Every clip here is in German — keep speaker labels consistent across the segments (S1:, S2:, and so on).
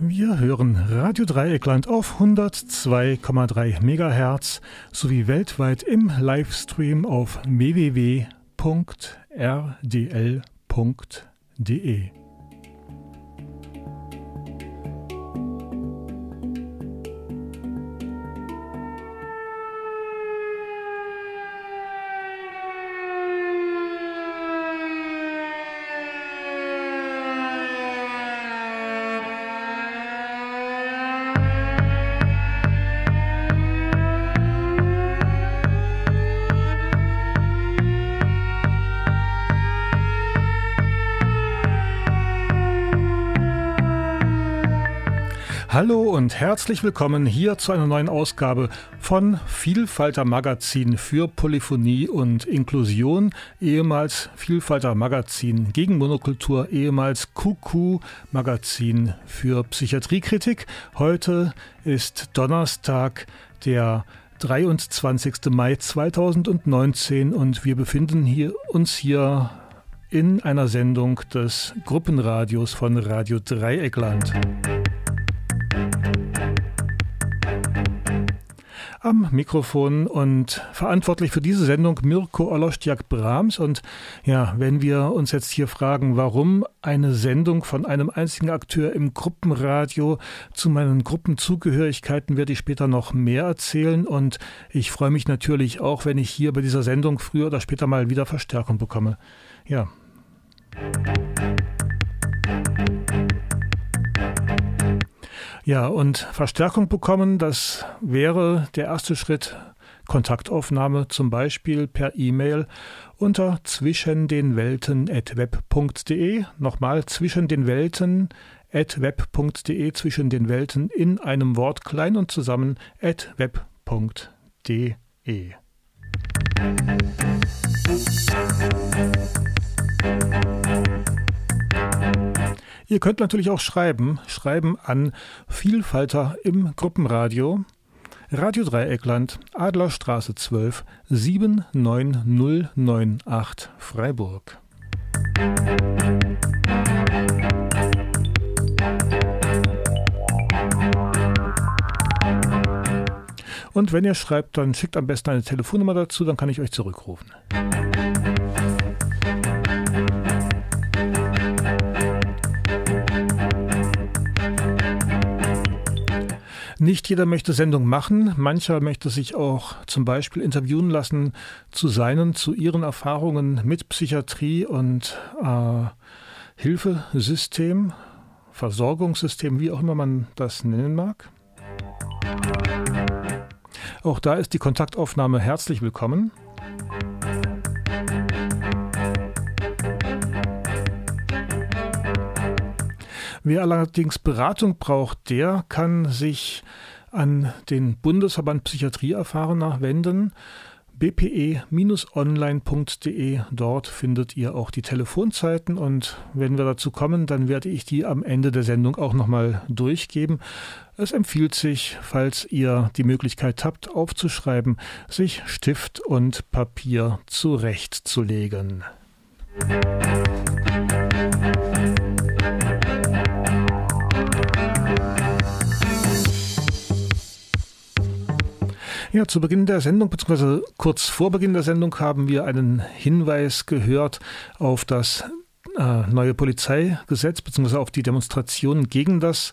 S1: Wir hören Radio Dreieckland auf 102,3 MHz sowie weltweit im Livestream auf www.rdl.de. und herzlich willkommen hier zu einer neuen Ausgabe von Vielfalter Magazin für Polyphonie und Inklusion, ehemals Vielfalter Magazin gegen Monokultur, ehemals Kuku Magazin für Psychiatriekritik. Heute ist Donnerstag, der 23. Mai 2019 und wir befinden hier, uns hier in einer Sendung des Gruppenradios von Radio Dreieckland. Am Mikrofon und verantwortlich für diese Sendung Mirko Olostjak Brahms. Und ja, wenn wir uns jetzt hier fragen, warum eine Sendung von einem einzigen Akteur im Gruppenradio zu meinen Gruppenzugehörigkeiten werde ich später noch mehr erzählen. Und ich freue mich natürlich auch, wenn ich hier bei dieser Sendung früher oder später mal wieder Verstärkung bekomme. Ja. Ja, und Verstärkung bekommen, das wäre der erste Schritt. Kontaktaufnahme zum Beispiel per E-Mail unter zwischen den Welten at web.de. Nochmal zwischen den Welten at web.de, zwischen den Welten in einem Wort klein und zusammen at web.de. Ihr könnt natürlich auch schreiben, schreiben an Vielfalter im Gruppenradio. Radio Dreieckland, Adlerstraße 12, 79098 Freiburg. Und wenn ihr schreibt, dann schickt am besten eine Telefonnummer dazu, dann kann ich euch zurückrufen. Nicht jeder möchte Sendung machen. Mancher möchte sich auch zum Beispiel interviewen lassen zu seinen, zu ihren Erfahrungen mit Psychiatrie und äh, Hilfesystem, Versorgungssystem, wie auch immer man das nennen mag. Auch da ist die Kontaktaufnahme herzlich willkommen. Wer allerdings Beratung braucht, der kann sich an den Bundesverband Psychiatrie Erfahrener wenden bpe-online.de. Dort findet ihr auch die Telefonzeiten und wenn wir dazu kommen, dann werde ich die am Ende der Sendung auch nochmal durchgeben. Es empfiehlt sich, falls ihr die Möglichkeit habt, aufzuschreiben, sich Stift und Papier zurechtzulegen. Musik Ja, zu Beginn der Sendung, beziehungsweise kurz vor Beginn der Sendung, haben wir einen Hinweis gehört auf das äh, neue Polizeigesetz, beziehungsweise auf die Demonstration gegen das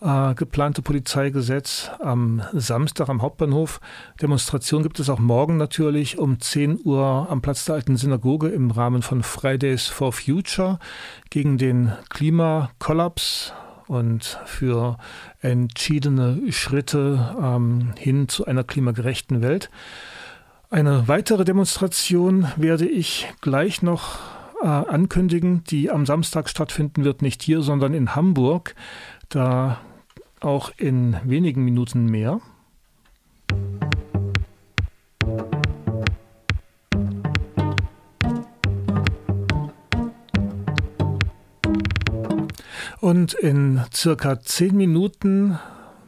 S1: äh, geplante Polizeigesetz am Samstag am Hauptbahnhof. Demonstration gibt es auch morgen natürlich um 10 Uhr am Platz der alten Synagoge im Rahmen von Fridays for Future gegen den Klimakollaps und für entschiedene Schritte ähm, hin zu einer klimagerechten Welt. Eine weitere Demonstration werde ich gleich noch äh, ankündigen, die am Samstag stattfinden wird, nicht hier, sondern in Hamburg. Da auch in wenigen Minuten mehr. Und in circa zehn Minuten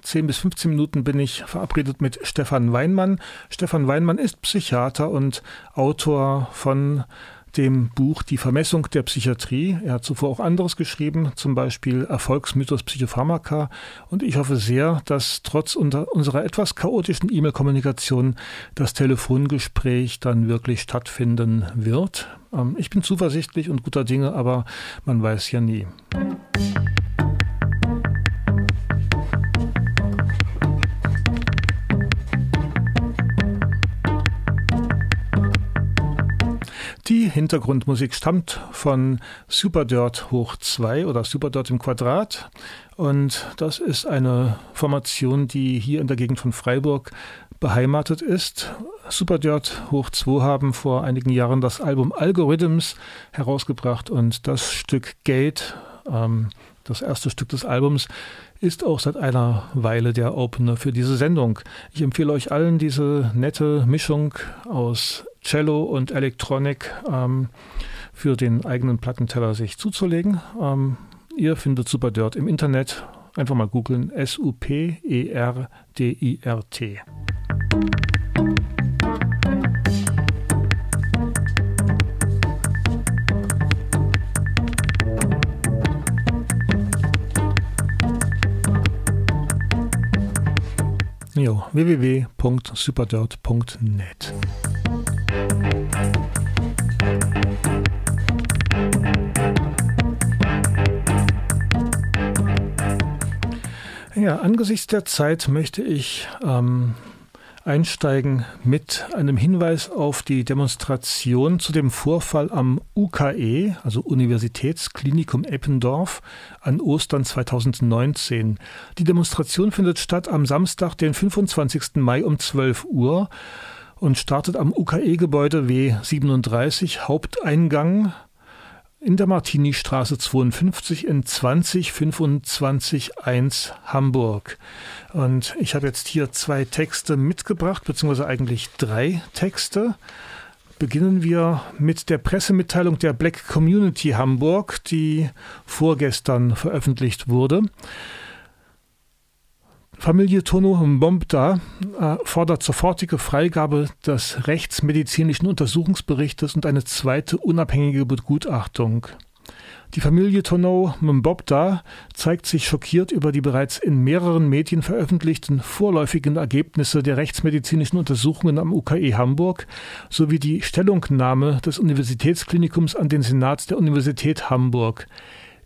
S1: 10 bis 15 Minuten bin ich verabredet mit Stefan Weinmann. Stefan Weinmann ist Psychiater und Autor von dem Buch Die Vermessung der Psychiatrie. Er hat zuvor auch anderes geschrieben, zum Beispiel Erfolgsmythos Psychopharmaka. Und ich hoffe sehr, dass trotz unserer etwas chaotischen E-Mail-Kommunikation das Telefongespräch dann wirklich stattfinden wird. Ähm, ich bin zuversichtlich und guter Dinge, aber man weiß ja nie. Die Hintergrundmusik stammt von Superdirt hoch 2 oder Superdirt im Quadrat. Und das ist eine Formation, die hier in der Gegend von Freiburg beheimatet ist. Superdirt hoch 2 haben vor einigen Jahren das Album Algorithms herausgebracht und das Stück Gate, ähm, das erste Stück des Albums, ist auch seit einer Weile der Opener für diese Sendung. Ich empfehle euch allen diese nette Mischung aus Cello und Elektronik ähm, für den eigenen Plattenteller sich zuzulegen. Ähm, ihr findet Super Dirt im Internet. Einfach mal googeln S-U-P-E-R-D-I-R-T. Www.superdirt.net. Ja, angesichts der Zeit möchte ich ähm, einsteigen mit einem Hinweis auf die Demonstration zu dem Vorfall am UKE, also Universitätsklinikum Eppendorf, an Ostern 2019. Die Demonstration findet statt am Samstag, den 25. Mai um 12 Uhr und startet am UKE-Gebäude W37 Haupteingang in der Martini-Straße 52 in 20251 Hamburg. Und ich habe jetzt hier zwei Texte mitgebracht, beziehungsweise eigentlich drei Texte. Beginnen wir mit der Pressemitteilung der Black Community Hamburg, die vorgestern veröffentlicht wurde. Familie Tono Mbomda äh, fordert sofortige Freigabe des rechtsmedizinischen Untersuchungsberichtes und eine zweite unabhängige Begutachtung. Die Familie Tono Mbobda zeigt sich schockiert über die bereits in mehreren Medien veröffentlichten vorläufigen Ergebnisse der rechtsmedizinischen Untersuchungen am UKE Hamburg sowie die Stellungnahme des Universitätsklinikums an den Senat der Universität Hamburg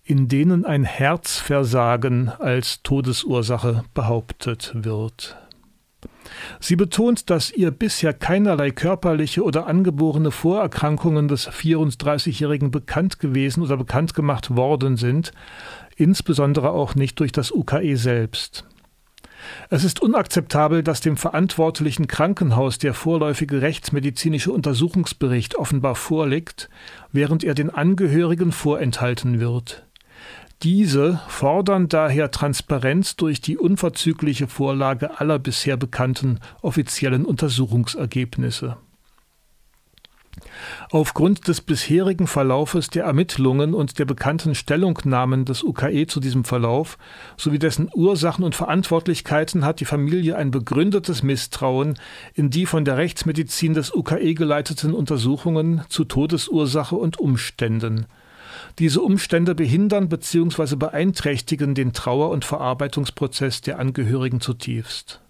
S1: in denen ein Herzversagen als Todesursache behauptet wird. Sie betont, dass ihr bisher keinerlei körperliche oder angeborene Vorerkrankungen des 34-Jährigen bekannt gewesen oder bekannt gemacht worden sind, insbesondere auch nicht durch das UKE selbst. Es ist unakzeptabel, dass dem verantwortlichen Krankenhaus der vorläufige rechtsmedizinische Untersuchungsbericht offenbar vorliegt, während er den Angehörigen vorenthalten wird. Diese fordern daher Transparenz durch die unverzügliche Vorlage aller bisher bekannten offiziellen Untersuchungsergebnisse. Aufgrund des bisherigen Verlaufes der Ermittlungen und der bekannten Stellungnahmen des UKE zu diesem Verlauf sowie dessen Ursachen und Verantwortlichkeiten hat die Familie ein begründetes Misstrauen in die von der Rechtsmedizin des UKE geleiteten Untersuchungen zu Todesursache und Umständen. Diese Umstände behindern bzw. beeinträchtigen den Trauer- und Verarbeitungsprozess der Angehörigen zutiefst.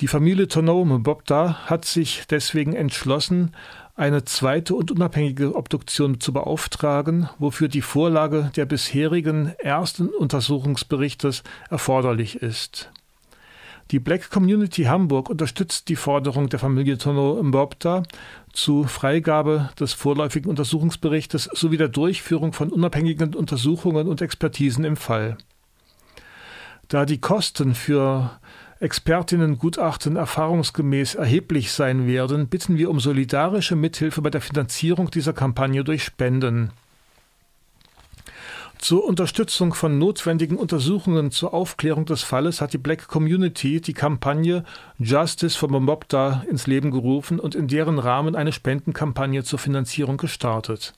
S1: Die Familie Tonome Bobda hat sich deswegen entschlossen, eine zweite und unabhängige Obduktion zu beauftragen, wofür die Vorlage der bisherigen ersten Untersuchungsberichtes erforderlich ist. Die Black Community Hamburg unterstützt die Forderung der Familie Tono Mbopta zu Freigabe des vorläufigen Untersuchungsberichtes sowie der Durchführung von unabhängigen Untersuchungen und Expertisen im Fall. Da die Kosten für Expertinnengutachten erfahrungsgemäß erheblich sein werden, bitten wir um solidarische Mithilfe bei der Finanzierung dieser Kampagne durch Spenden. Zur Unterstützung von notwendigen Untersuchungen zur Aufklärung des Falles hat die Black Community die Kampagne Justice for Momobda ins Leben gerufen und in deren Rahmen eine Spendenkampagne zur Finanzierung gestartet.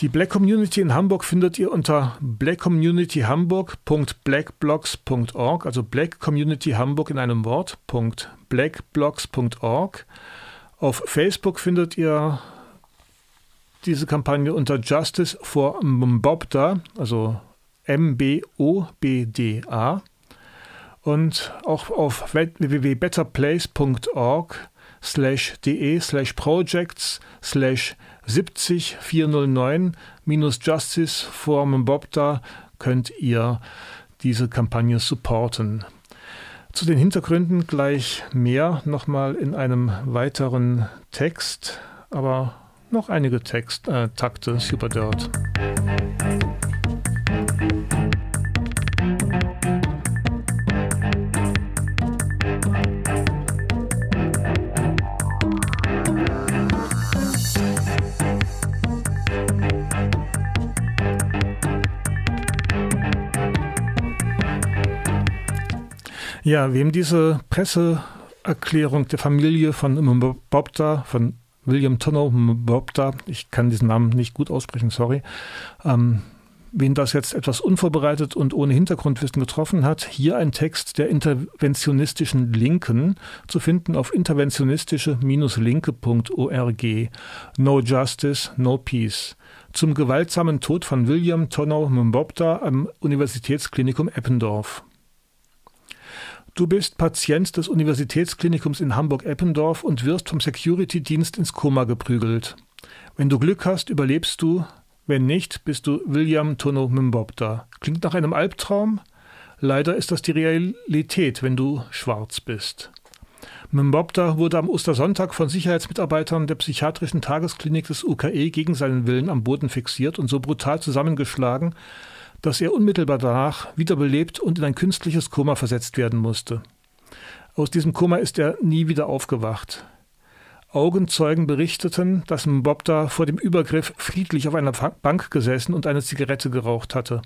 S1: Die Black Community in Hamburg findet ihr unter blackcommunityhamburg.blackblocks.org, also Black Community Hamburg in einem Wort, .blackblocks.org Auf Facebook findet ihr diese Kampagne unter Justice for Mbobda, also M-B-O-B-D-A. Und auch auf www.betterplace.org slash de slash projects slash 70409 minus Justice for Mbobda könnt ihr diese Kampagne supporten. Zu den Hintergründen gleich mehr nochmal in einem weiteren Text, aber noch einige Text, äh, Takte, Super Dirt. Ja, wem diese Presseerklärung der Familie von Mbobda, von William Tonno Mbobda, ich kann diesen Namen nicht gut aussprechen, sorry, ähm, wen das jetzt etwas unvorbereitet und ohne Hintergrundwissen getroffen hat, hier ein Text der interventionistischen Linken zu finden auf interventionistische-linke.org. No Justice, No Peace. Zum gewaltsamen Tod von William Tonno Mbobda am Universitätsklinikum Eppendorf. Du bist Patient des Universitätsklinikums in Hamburg-Eppendorf und wirst vom Security-Dienst ins Koma geprügelt. Wenn du Glück hast, überlebst du. Wenn nicht, bist du William Tono Mimbobda. Klingt nach einem Albtraum? Leider ist das die Realität, wenn du schwarz bist. Mimbobda wurde am Ostersonntag von Sicherheitsmitarbeitern der psychiatrischen Tagesklinik des UKE gegen seinen Willen am Boden fixiert und so brutal zusammengeschlagen, dass er unmittelbar danach wiederbelebt und in ein künstliches Koma versetzt werden musste. Aus diesem Koma ist er nie wieder aufgewacht. Augenzeugen berichteten, dass Mbobda vor dem Übergriff friedlich auf einer Bank gesessen und eine Zigarette geraucht hatte.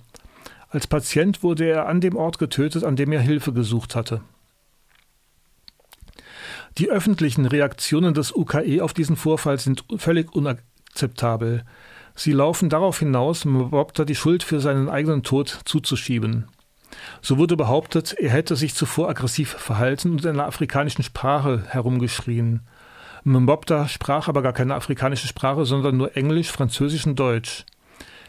S1: Als Patient wurde er an dem Ort getötet, an dem er Hilfe gesucht hatte. Die öffentlichen Reaktionen des UKE auf diesen Vorfall sind völlig unakzeptabel. Sie laufen darauf hinaus, Mbobda die Schuld für seinen eigenen Tod zuzuschieben. So wurde behauptet, er hätte sich zuvor aggressiv verhalten und in einer afrikanischen Sprache herumgeschrien. Mbobda sprach aber gar keine afrikanische Sprache, sondern nur Englisch, Französisch und Deutsch.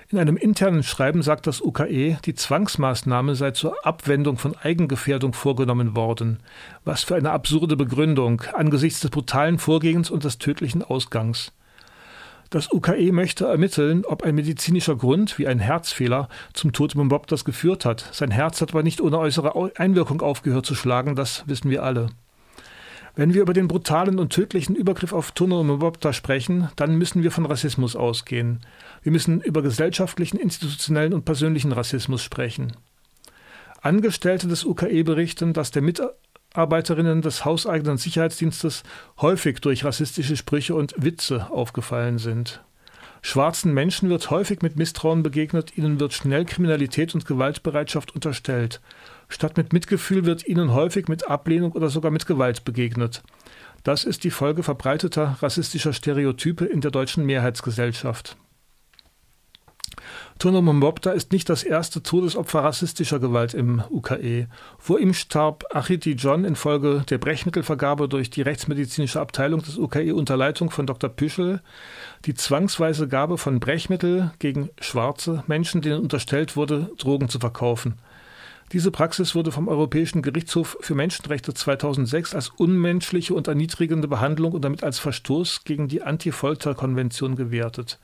S1: In einem internen Schreiben sagt das UKE, die Zwangsmaßnahme sei zur Abwendung von Eigengefährdung vorgenommen worden. Was für eine absurde Begründung angesichts des brutalen Vorgehens und des tödlichen Ausgangs. Das UKE möchte ermitteln, ob ein medizinischer Grund wie ein Herzfehler zum Tod Mbobdas geführt hat. Sein Herz hat aber nicht ohne äußere Einwirkung aufgehört zu schlagen, das wissen wir alle. Wenn wir über den brutalen und tödlichen Übergriff auf Tono Mbobda sprechen, dann müssen wir von Rassismus ausgehen. Wir müssen über gesellschaftlichen, institutionellen und persönlichen Rassismus sprechen. Angestellte des UKE berichten, dass der Mitarbeiter Mitarbeiterinnen des hauseigenen Sicherheitsdienstes häufig durch rassistische Sprüche und Witze aufgefallen sind. Schwarzen Menschen wird häufig mit Misstrauen begegnet, ihnen wird schnell Kriminalität und Gewaltbereitschaft unterstellt. Statt mit Mitgefühl wird ihnen häufig mit Ablehnung oder sogar mit Gewalt begegnet. Das ist die Folge verbreiteter rassistischer Stereotype in der deutschen Mehrheitsgesellschaft. Tono Mbobda ist nicht das erste Todesopfer rassistischer Gewalt im UKE. Vor ihm starb Achiti John infolge der Brechmittelvergabe durch die rechtsmedizinische Abteilung des UKE unter Leitung von Dr. Püschel. Die zwangsweise Gabe von Brechmittel gegen schwarze Menschen, denen unterstellt wurde, Drogen zu verkaufen. Diese Praxis wurde vom Europäischen Gerichtshof für Menschenrechte 2006 als unmenschliche und erniedrigende Behandlung und damit als Verstoß gegen die Anti-Folter-Konvention gewertet.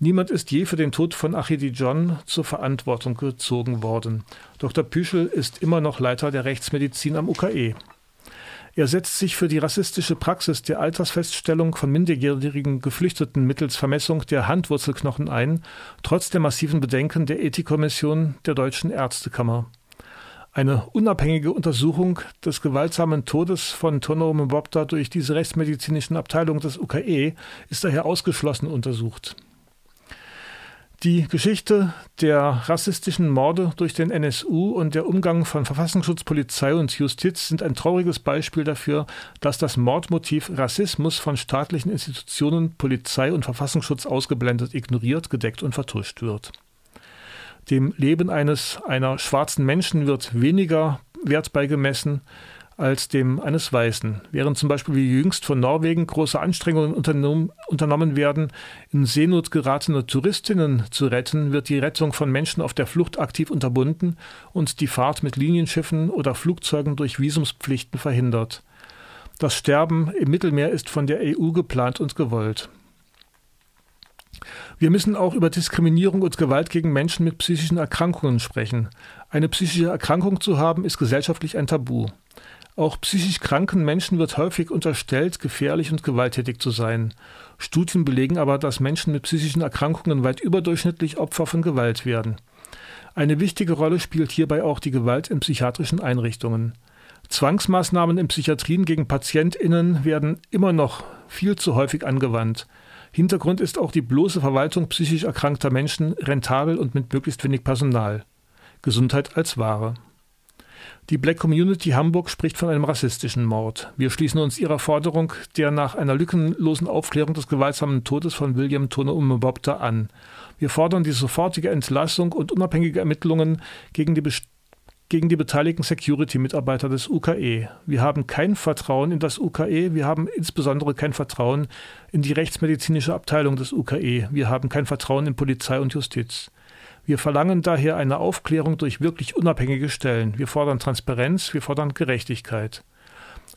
S1: Niemand ist je für den Tod von Achidi John zur Verantwortung gezogen worden. Dr. Püschel ist immer noch Leiter der Rechtsmedizin am UKE. Er setzt sich für die rassistische Praxis der Altersfeststellung von minderjährigen Geflüchteten mittels Vermessung der Handwurzelknochen ein, trotz der massiven Bedenken der Ethikkommission der Deutschen Ärztekammer. Eine unabhängige Untersuchung des gewaltsamen Todes von Tono Mbobda durch diese rechtsmedizinischen Abteilung des UKE ist daher ausgeschlossen untersucht. Die Geschichte der rassistischen Morde durch den NSU und der Umgang von Verfassungsschutz, Polizei und Justiz sind ein trauriges Beispiel dafür, dass das Mordmotiv Rassismus von staatlichen Institutionen, Polizei und Verfassungsschutz ausgeblendet, ignoriert, gedeckt und vertuscht wird. Dem Leben eines einer schwarzen Menschen wird weniger Wert beigemessen als dem eines Weißen. Während zum Beispiel wie jüngst von Norwegen große Anstrengungen unternommen werden, in Seenot geratene Touristinnen zu retten, wird die Rettung von Menschen auf der Flucht aktiv unterbunden und die Fahrt mit Linienschiffen oder Flugzeugen durch Visumspflichten verhindert. Das Sterben im Mittelmeer ist von der EU geplant und gewollt. Wir müssen auch über Diskriminierung und Gewalt gegen Menschen mit psychischen Erkrankungen sprechen. Eine psychische Erkrankung zu haben, ist gesellschaftlich ein Tabu. Auch psychisch kranken Menschen wird häufig unterstellt, gefährlich und gewalttätig zu sein. Studien belegen aber, dass Menschen mit psychischen Erkrankungen weit überdurchschnittlich Opfer von Gewalt werden. Eine wichtige Rolle spielt hierbei auch die Gewalt in psychiatrischen Einrichtungen. Zwangsmaßnahmen in Psychiatrien gegen Patientinnen werden immer noch viel zu häufig angewandt. Hintergrund ist auch die bloße Verwaltung psychisch erkrankter Menschen rentabel und mit möglichst wenig Personal. Gesundheit als Ware. Die Black Community Hamburg spricht von einem rassistischen Mord. Wir schließen uns ihrer Forderung der nach einer lückenlosen Aufklärung des gewaltsamen Todes von William Tone Umebopta an. Wir fordern die sofortige Entlassung und unabhängige Ermittlungen gegen die gegen die beteiligten Security-Mitarbeiter des UKE. Wir haben kein Vertrauen in das UKE, wir haben insbesondere kein Vertrauen in die rechtsmedizinische Abteilung des UKE, wir haben kein Vertrauen in Polizei und Justiz. Wir verlangen daher eine Aufklärung durch wirklich unabhängige Stellen. Wir fordern Transparenz, wir fordern Gerechtigkeit.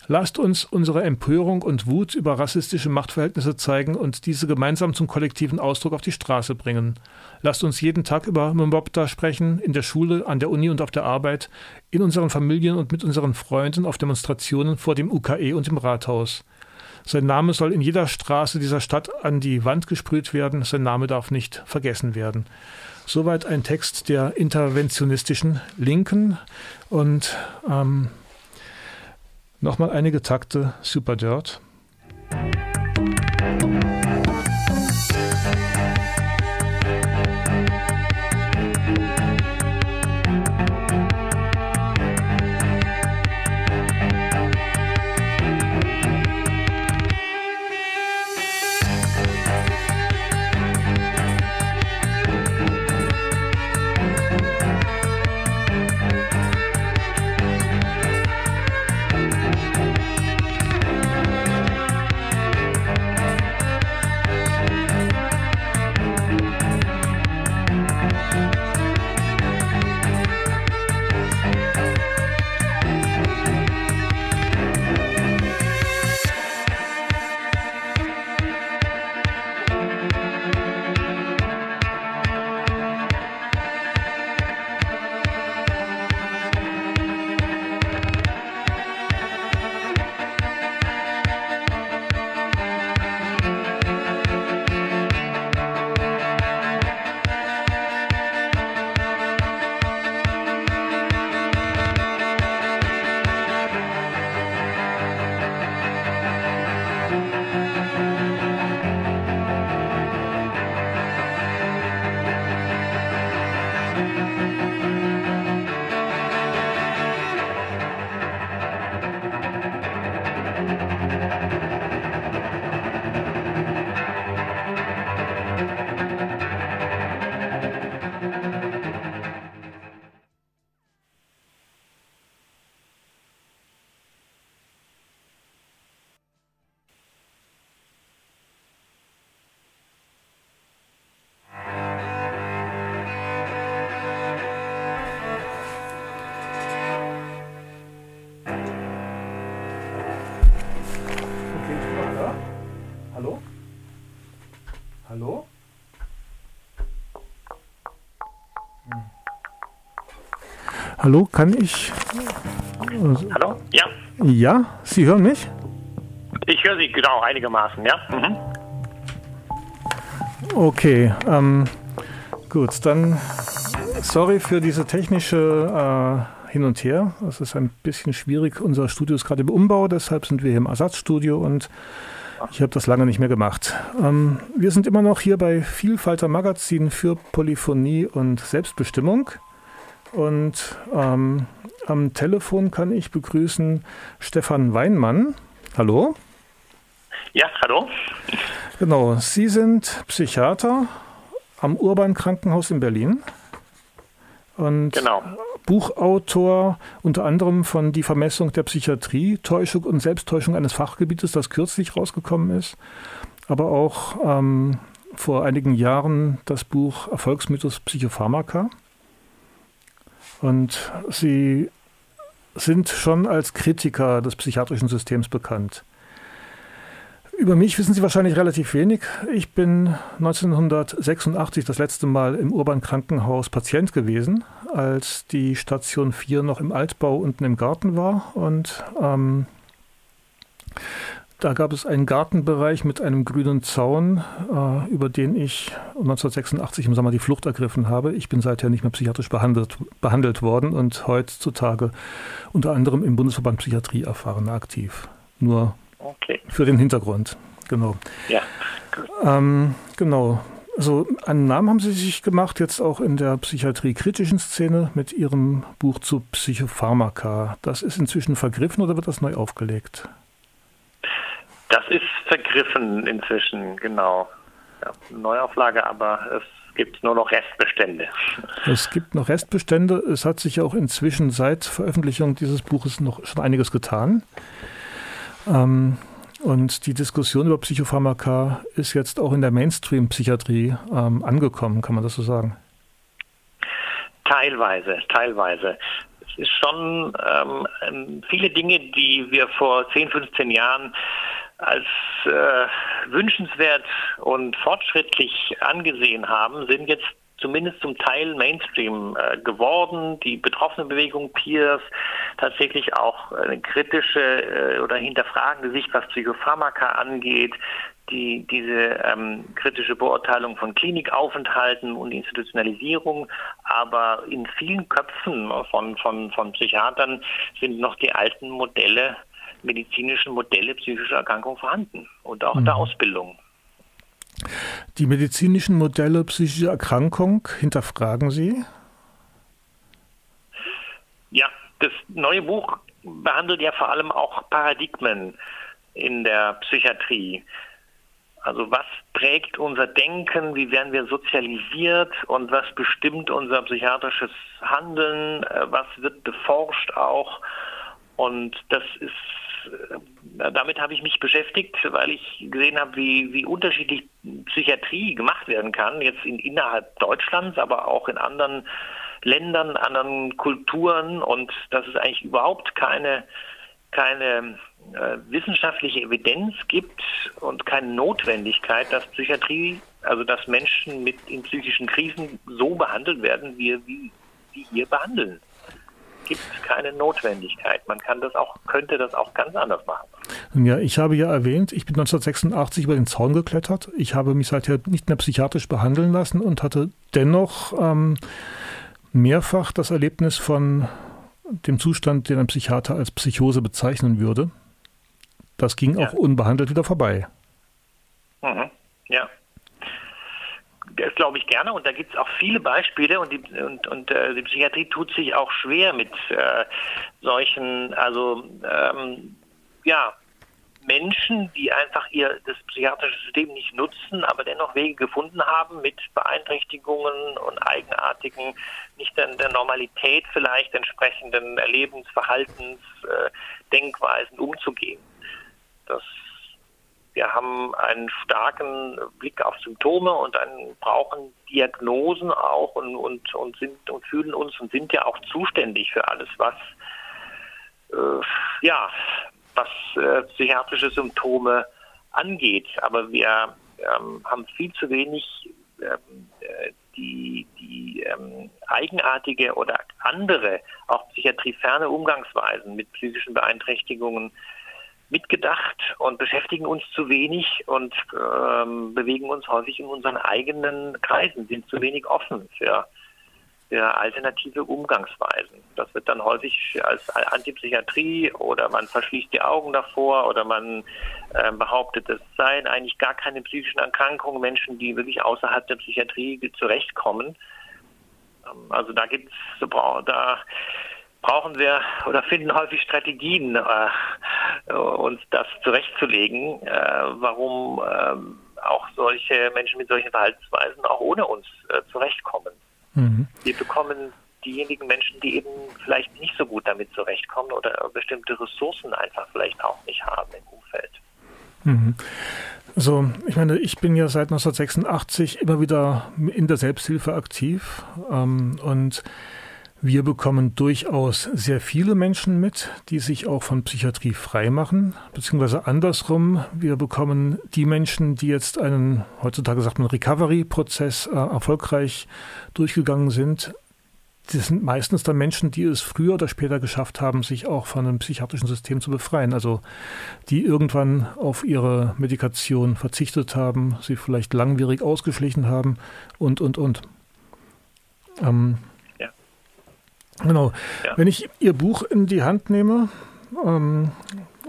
S1: Lasst uns unsere Empörung und Wut über rassistische Machtverhältnisse zeigen und diese gemeinsam zum kollektiven Ausdruck auf die Straße bringen. Lasst uns jeden Tag über Mbopta sprechen, in der Schule, an der Uni und auf der Arbeit, in unseren Familien und mit unseren Freunden auf Demonstrationen vor dem UKE und im Rathaus. Sein Name soll in jeder Straße dieser Stadt an die Wand gesprüht werden, sein Name darf nicht vergessen werden. Soweit ein Text der interventionistischen Linken. Und ähm, Nochmal einige Takte Super Hallo, kann ich?
S2: Hallo? Ja.
S1: Ja, Sie hören mich?
S2: Ich höre Sie, genau, einigermaßen, ja. Mhm.
S1: Okay, ähm, gut, dann sorry für diese technische äh, Hin und Her. Es ist ein bisschen schwierig. Unser Studio ist gerade im Umbau, deshalb sind wir hier im Ersatzstudio und ich habe das lange nicht mehr gemacht. Ähm, wir sind immer noch hier bei Vielfalter Magazin für Polyphonie und Selbstbestimmung. Und ähm, am Telefon kann ich begrüßen Stefan Weinmann. Hallo.
S2: Ja, hallo.
S1: Genau, Sie sind Psychiater am Urban Krankenhaus in Berlin. Und
S2: genau.
S1: Buchautor unter anderem von Die Vermessung der Psychiatrie, Täuschung und Selbsttäuschung eines Fachgebietes, das kürzlich rausgekommen ist, aber auch ähm, vor einigen Jahren das Buch Erfolgsmythos Psychopharmaka. Und Sie sind schon als Kritiker des psychiatrischen Systems bekannt. Über mich wissen Sie wahrscheinlich relativ wenig. Ich bin 1986 das letzte Mal im Urban Krankenhaus Patient gewesen, als die Station 4 noch im Altbau unten im Garten war. Und ähm, da gab es einen Gartenbereich mit einem grünen Zaun, äh, über den ich 1986 im Sommer die Flucht ergriffen habe. Ich bin seither nicht mehr psychiatrisch behandelt, behandelt worden und heutzutage unter anderem im Bundesverband Psychiatrie erfahren aktiv. Nur okay. für den Hintergrund. Genau. Ja. Ähm, genau. Also einen Namen haben Sie sich gemacht, jetzt auch in der psychiatrie-kritischen Szene mit Ihrem Buch zu Psychopharmaka. Das ist inzwischen vergriffen oder wird das neu aufgelegt?
S2: Das ist vergriffen inzwischen, genau. Ja, Neuauflage, aber es gibt nur noch Restbestände.
S1: Es gibt noch Restbestände. Es hat sich auch inzwischen seit Veröffentlichung dieses Buches noch schon einiges getan. Ähm, und die Diskussion über Psychopharmaka ist jetzt auch in der Mainstream-Psychiatrie ähm, angekommen, kann man das so sagen?
S2: Teilweise, teilweise. Es ist schon ähm, viele Dinge, die wir vor 10, 15 Jahren als äh, wünschenswert und fortschrittlich angesehen haben, sind jetzt zumindest zum Teil Mainstream äh, geworden. Die betroffene Bewegung Peers tatsächlich auch eine kritische äh, oder hinterfragende Sicht, was Psychopharmaka angeht, die, diese ähm, kritische Beurteilung von Klinikaufenthalten und Institutionalisierung, aber in vielen Köpfen von, von, von Psychiatern sind noch die alten Modelle medizinischen Modelle psychischer Erkrankung vorhanden und auch in der mhm. Ausbildung.
S1: Die medizinischen Modelle psychischer Erkrankung hinterfragen Sie?
S2: Ja, das neue Buch behandelt ja vor allem auch Paradigmen in der Psychiatrie. Also was prägt unser Denken, wie werden wir sozialisiert und was bestimmt unser psychiatrisches Handeln, äh, was wird beforscht auch. Und das ist damit habe ich mich beschäftigt, weil ich gesehen habe, wie, wie unterschiedlich Psychiatrie gemacht werden kann, jetzt in, innerhalb Deutschlands, aber auch in anderen Ländern, anderen Kulturen. Und dass es eigentlich überhaupt keine, keine äh, wissenschaftliche Evidenz gibt und keine Notwendigkeit, dass Psychiatrie, also dass Menschen mit in psychischen Krisen so behandelt werden, wie wir hier behandeln gibt es keine Notwendigkeit. Man kann das auch, könnte das auch ganz anders machen.
S1: Ja, ich habe ja erwähnt, ich bin 1986 über den Zaun geklettert. Ich habe mich seither nicht mehr psychiatrisch behandeln lassen und hatte dennoch ähm, mehrfach das Erlebnis von dem Zustand, den ein Psychiater als Psychose bezeichnen würde. Das ging ja. auch unbehandelt wieder vorbei.
S2: Mhm. Ja das glaube ich gerne und da gibt es auch viele Beispiele und die, und, und äh, die Psychiatrie tut sich auch schwer mit äh, solchen, also ähm, ja, Menschen, die einfach ihr das psychiatrische System nicht nutzen, aber dennoch Wege gefunden haben, mit Beeinträchtigungen und eigenartigen, nicht der, der Normalität vielleicht entsprechenden Erlebensverhaltens, äh, Denkweisen umzugehen. Das wir haben einen starken Blick auf Symptome und einen, brauchen Diagnosen auch und, und, und, sind, und fühlen uns und sind ja auch zuständig für alles, was, äh, ja, was äh, psychiatrische Symptome angeht. Aber wir ähm, haben viel zu wenig ähm, äh, die, die ähm, eigenartige oder andere, auch psychiatrieferne Umgangsweisen mit psychischen Beeinträchtigungen mitgedacht und beschäftigen uns zu wenig und ähm, bewegen uns häufig in unseren eigenen Kreisen, sind zu wenig offen für, für alternative Umgangsweisen. Das wird dann häufig als Antipsychiatrie oder man verschließt die Augen davor oder man äh, behauptet, es seien eigentlich gar keine psychischen Erkrankungen, Menschen, die wirklich außerhalb der Psychiatrie zurechtkommen. Ähm, also da gibt es, da brauchen wir oder finden häufig Strategien, äh, uns das zurechtzulegen, äh, warum äh, auch solche Menschen mit solchen Verhaltensweisen auch ohne uns äh, zurechtkommen. Mhm. Wir bekommen diejenigen Menschen, die eben vielleicht nicht so gut damit zurechtkommen oder bestimmte Ressourcen einfach vielleicht auch nicht haben im Umfeld.
S1: Mhm. So, ich meine, ich bin ja seit 1986 immer wieder in der Selbsthilfe aktiv ähm, und wir bekommen durchaus sehr viele Menschen mit, die sich auch von Psychiatrie freimachen, beziehungsweise andersrum, wir bekommen die Menschen, die jetzt einen, heutzutage sagt man, Recovery-Prozess äh, erfolgreich durchgegangen sind, das sind meistens dann Menschen, die es früher oder später geschafft haben, sich auch von einem psychiatrischen System zu befreien. Also die irgendwann auf ihre Medikation verzichtet haben, sie vielleicht langwierig ausgeschlichen haben und, und, und. Ähm, Genau. Ja. Wenn ich Ihr Buch in die Hand nehme, ähm,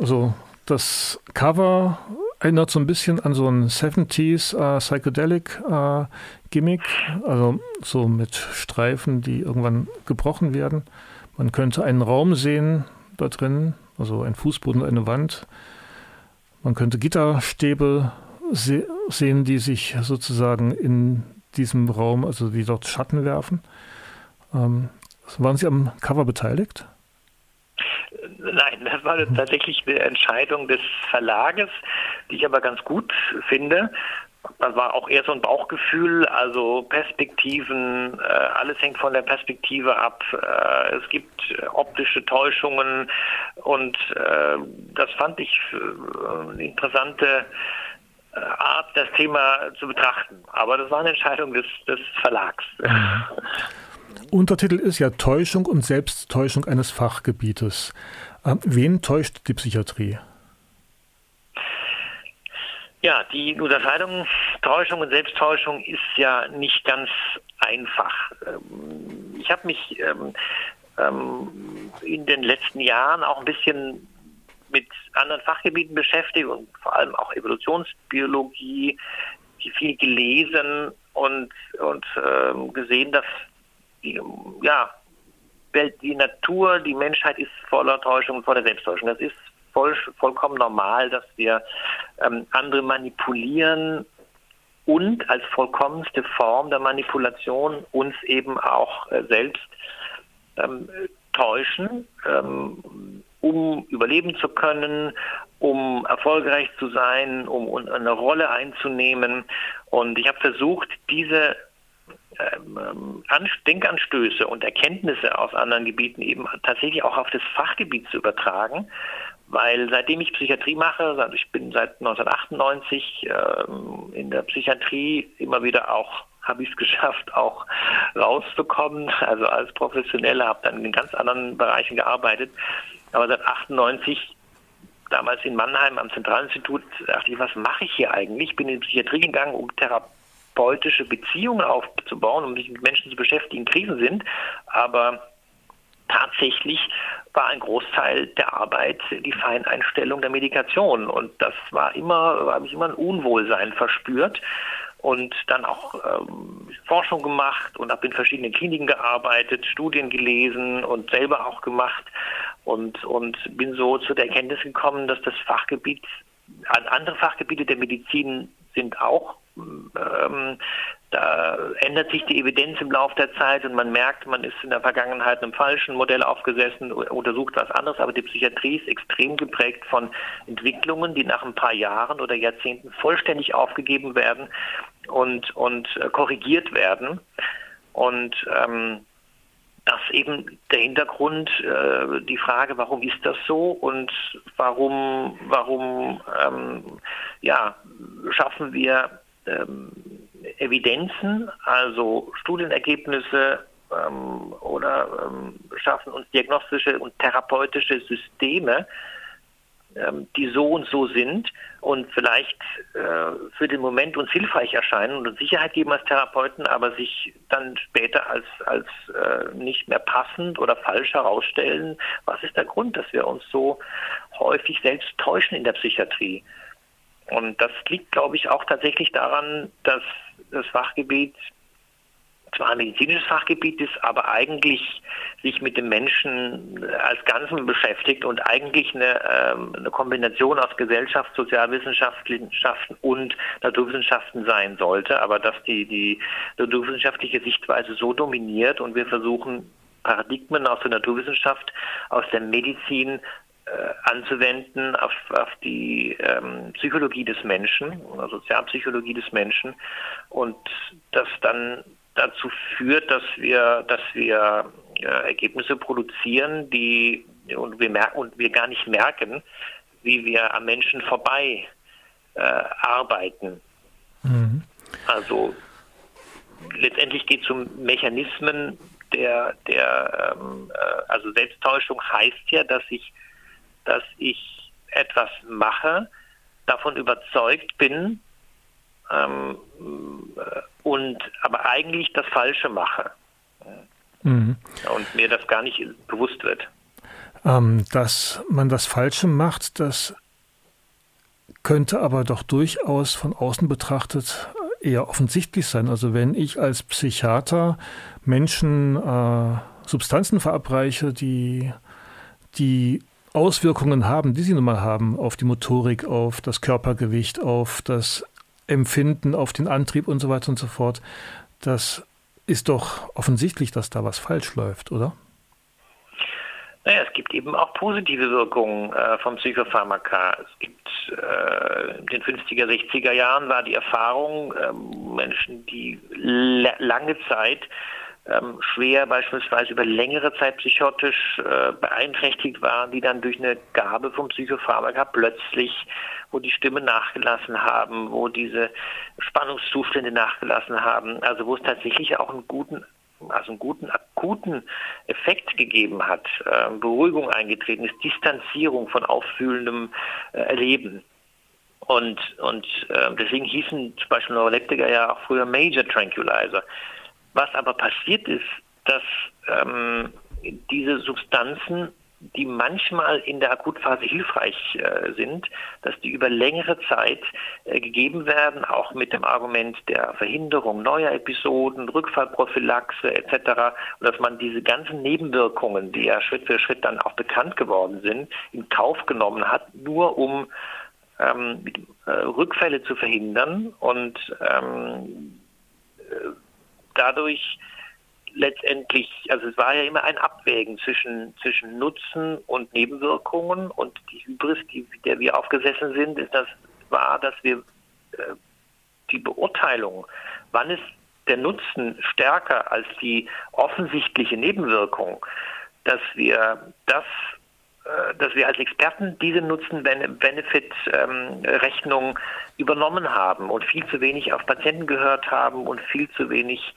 S1: also das Cover erinnert so ein bisschen an so ein 70s äh, Psychedelic äh, Gimmick, also so mit Streifen, die irgendwann gebrochen werden. Man könnte einen Raum sehen da drin, also ein Fußboden, eine Wand. Man könnte Gitterstäbe se sehen, die sich sozusagen in diesem Raum, also die dort Schatten werfen. Ähm, waren Sie am Cover beteiligt?
S2: Nein, das war tatsächlich eine Entscheidung des Verlages, die ich aber ganz gut finde. Das war auch eher so ein Bauchgefühl, also Perspektiven, äh, alles hängt von der Perspektive ab. Äh, es gibt optische Täuschungen und äh, das fand ich eine interessante Art, das Thema zu betrachten. Aber das war eine Entscheidung des, des Verlags.
S1: Untertitel ist ja Täuschung und Selbsttäuschung eines Fachgebietes. Ähm, wen täuscht die Psychiatrie?
S2: Ja, die Unterscheidung Täuschung und Selbsttäuschung ist ja nicht ganz einfach. Ähm, ich habe mich ähm, in den letzten Jahren auch ein bisschen mit anderen Fachgebieten beschäftigt und vor allem auch Evolutionsbiologie, viel gelesen und, und gesehen, dass ja, die Natur, die Menschheit ist voller Täuschung voller Selbsttäuschung. Das ist voll, vollkommen normal, dass wir ähm, andere manipulieren und als vollkommenste Form der Manipulation uns eben auch äh, selbst ähm, täuschen, ähm, um überleben zu können, um erfolgreich zu sein, um, um eine Rolle einzunehmen. Und ich habe versucht, diese ähm, Denkanstöße und Erkenntnisse aus anderen Gebieten eben tatsächlich auch auf das Fachgebiet zu übertragen. Weil seitdem ich Psychiatrie mache, also ich bin seit 1998 ähm, in der Psychiatrie immer wieder auch habe ich es geschafft, auch rauszukommen. Also als Professioneller habe dann in ganz anderen Bereichen gearbeitet. Aber seit 98 damals in Mannheim am Zentralinstitut dachte ich, was mache ich hier eigentlich? Ich bin in die Psychiatrie gegangen, um Therapie therapeutische Beziehungen aufzubauen, um sich mit Menschen zu beschäftigen, Krisen sind. Aber tatsächlich war ein Großteil der Arbeit die Feineinstellung der Medikation. Und das war immer, habe ich immer ein Unwohlsein verspürt und dann auch ähm, Forschung gemacht und habe in verschiedenen Kliniken gearbeitet, Studien gelesen und selber auch gemacht und, und bin so zu der Erkenntnis gekommen, dass das Fachgebiet, andere Fachgebiete der Medizin sind auch ähm, da ändert sich die Evidenz im Laufe der Zeit und man merkt, man ist in der Vergangenheit einem falschen Modell aufgesessen, untersucht was anderes, aber die Psychiatrie ist extrem geprägt von Entwicklungen, die nach ein paar Jahren oder Jahrzehnten vollständig aufgegeben werden und, und äh, korrigiert werden. Und ähm, das eben der Hintergrund, äh, die Frage, warum ist das so und warum, warum ähm, ja, schaffen wir ähm, Evidenzen, also Studienergebnisse ähm, oder ähm, schaffen uns diagnostische und therapeutische Systeme, die so und so sind und vielleicht äh, für den Moment uns hilfreich erscheinen und uns Sicherheit geben als Therapeuten, aber sich dann später als, als äh, nicht mehr passend oder falsch herausstellen. Was ist der Grund, dass wir uns so häufig selbst täuschen in der Psychiatrie? Und das liegt, glaube ich, auch tatsächlich daran, dass das Fachgebiet zwar ein medizinisches Fachgebiet ist, aber eigentlich sich mit dem Menschen als Ganzen beschäftigt und eigentlich eine, ähm, eine Kombination aus Gesellschaft, Sozialwissenschaften und Naturwissenschaften sein sollte, aber dass die, die naturwissenschaftliche Sichtweise so dominiert und wir versuchen Paradigmen aus der Naturwissenschaft, aus der Medizin äh, anzuwenden auf, auf die ähm, Psychologie des Menschen, Sozialpsychologie des Menschen und das dann dazu führt, dass wir, dass wir äh, Ergebnisse produzieren, die und wir merken und wir gar nicht merken, wie wir am Menschen vorbei äh, arbeiten. Mhm. Also letztendlich geht es um Mechanismen der, der ähm, äh, also Selbsttäuschung heißt ja, dass ich, dass ich etwas mache, davon überzeugt bin ähm, äh, und aber eigentlich das Falsche mache. Mhm. Und mir das gar nicht bewusst wird.
S1: Ähm, dass man das Falsche macht, das könnte aber doch durchaus von außen betrachtet eher offensichtlich sein. Also wenn ich als Psychiater Menschen äh, Substanzen verabreiche, die, die Auswirkungen haben, die sie nun mal haben auf die Motorik, auf das Körpergewicht, auf das Empfinden, auf den Antrieb und so weiter und so fort, das ist doch offensichtlich, dass da was falsch läuft, oder?
S2: Naja, es gibt eben auch positive Wirkungen äh, vom Psychopharmaka. Es gibt äh, in den 50er, 60er Jahren war die Erfahrung, äh, Menschen, die lange Zeit ähm, schwer beispielsweise über längere Zeit psychotisch äh, beeinträchtigt waren, die dann durch eine Gabe vom Psychopharmaka plötzlich, wo die Stimme nachgelassen haben, wo diese Spannungszustände nachgelassen haben, also wo es tatsächlich auch einen guten also einen guten akuten Effekt gegeben hat, äh, Beruhigung eingetreten ist, Distanzierung von auffühlendem äh, Erleben. Und, und äh, deswegen hießen zum Beispiel Neuroleptiker ja auch früher Major Tranquilizer. Was aber passiert ist, dass ähm, diese Substanzen die manchmal in der Akutphase hilfreich äh, sind, dass die über längere Zeit äh, gegeben werden, auch mit dem Argument der Verhinderung neuer Episoden, Rückfallprophylaxe etc. Und dass man diese ganzen Nebenwirkungen, die ja Schritt für Schritt dann auch bekannt geworden sind, in Kauf genommen hat, nur um ähm, äh, Rückfälle zu verhindern und ähm, äh, dadurch letztendlich, also es war ja immer ein Abwägen zwischen, zwischen Nutzen und Nebenwirkungen und die Hybris, die, der wir aufgesessen sind, ist das war, dass wir äh, die Beurteilung, wann ist der Nutzen stärker als die offensichtliche Nebenwirkung, dass wir das dass wir als Experten diese Nutzen-Benefit-Rechnung übernommen haben und viel zu wenig auf Patienten gehört haben und viel zu wenig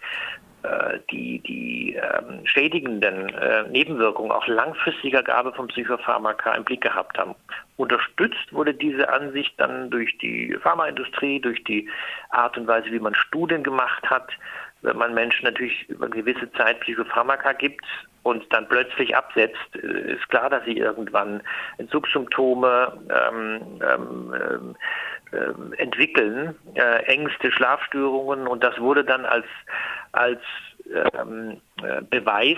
S2: äh, die, die ähm, schädigenden äh, Nebenwirkungen auch langfristiger Gabe von Psychopharmaka im Blick gehabt haben. Unterstützt wurde diese Ansicht dann durch die Pharmaindustrie, durch die Art und Weise, wie man Studien gemacht hat. Wenn man Menschen natürlich über eine gewisse Zeit Psychopharmaka gibt und dann plötzlich absetzt, äh, ist klar, dass sie irgendwann Entzugssymptome ähm, ähm, ähm äh, entwickeln, äh, Ängste, Schlafstörungen und das wurde dann als, als ähm, äh, Beweis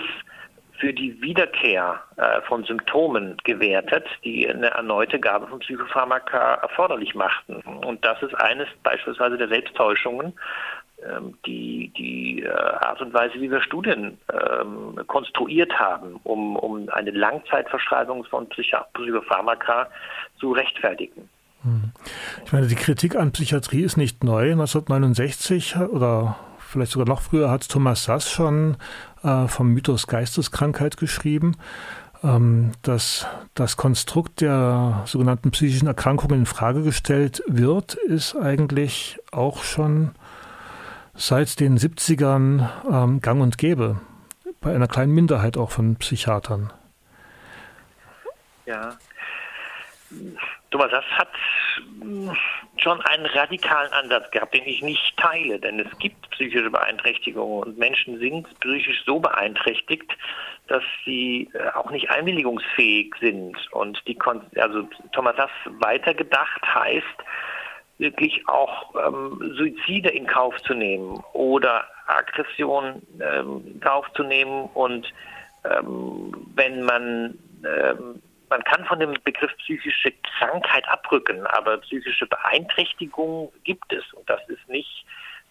S2: für die Wiederkehr äh, von Symptomen gewertet, die eine erneute Gabe von Psychopharmaka erforderlich machten. Und das ist eines beispielsweise der Selbsttäuschungen, die, die äh, Art und Weise, wie wir Studien ähm, konstruiert haben, um, um eine Langzeitverschreibung von Psychopharmaka zu rechtfertigen.
S1: Ich meine, die Kritik an Psychiatrie ist nicht neu. 1969 oder vielleicht sogar noch früher hat Thomas Sass schon äh, vom Mythos Geisteskrankheit geschrieben. Ähm, dass das Konstrukt der sogenannten psychischen Erkrankungen in Frage gestellt wird, ist eigentlich auch schon seit den 70ern ähm, gang und gäbe. Bei einer kleinen Minderheit auch von Psychiatern.
S2: Ja, Thomas Sass hat hm, schon einen radikalen Ansatz gehabt, den ich nicht teile, denn es gibt psychische Beeinträchtigungen und Menschen sind psychisch so beeinträchtigt, dass sie äh, auch nicht einwilligungsfähig sind. Und die, also Thomas Sass weitergedacht heißt, wirklich auch ähm, Suizide in Kauf zu nehmen oder Aggression ähm, in Kauf zu nehmen und ähm, wenn man ähm, man kann von dem Begriff psychische Krankheit abrücken, aber psychische Beeinträchtigung gibt es. Und das ist nicht,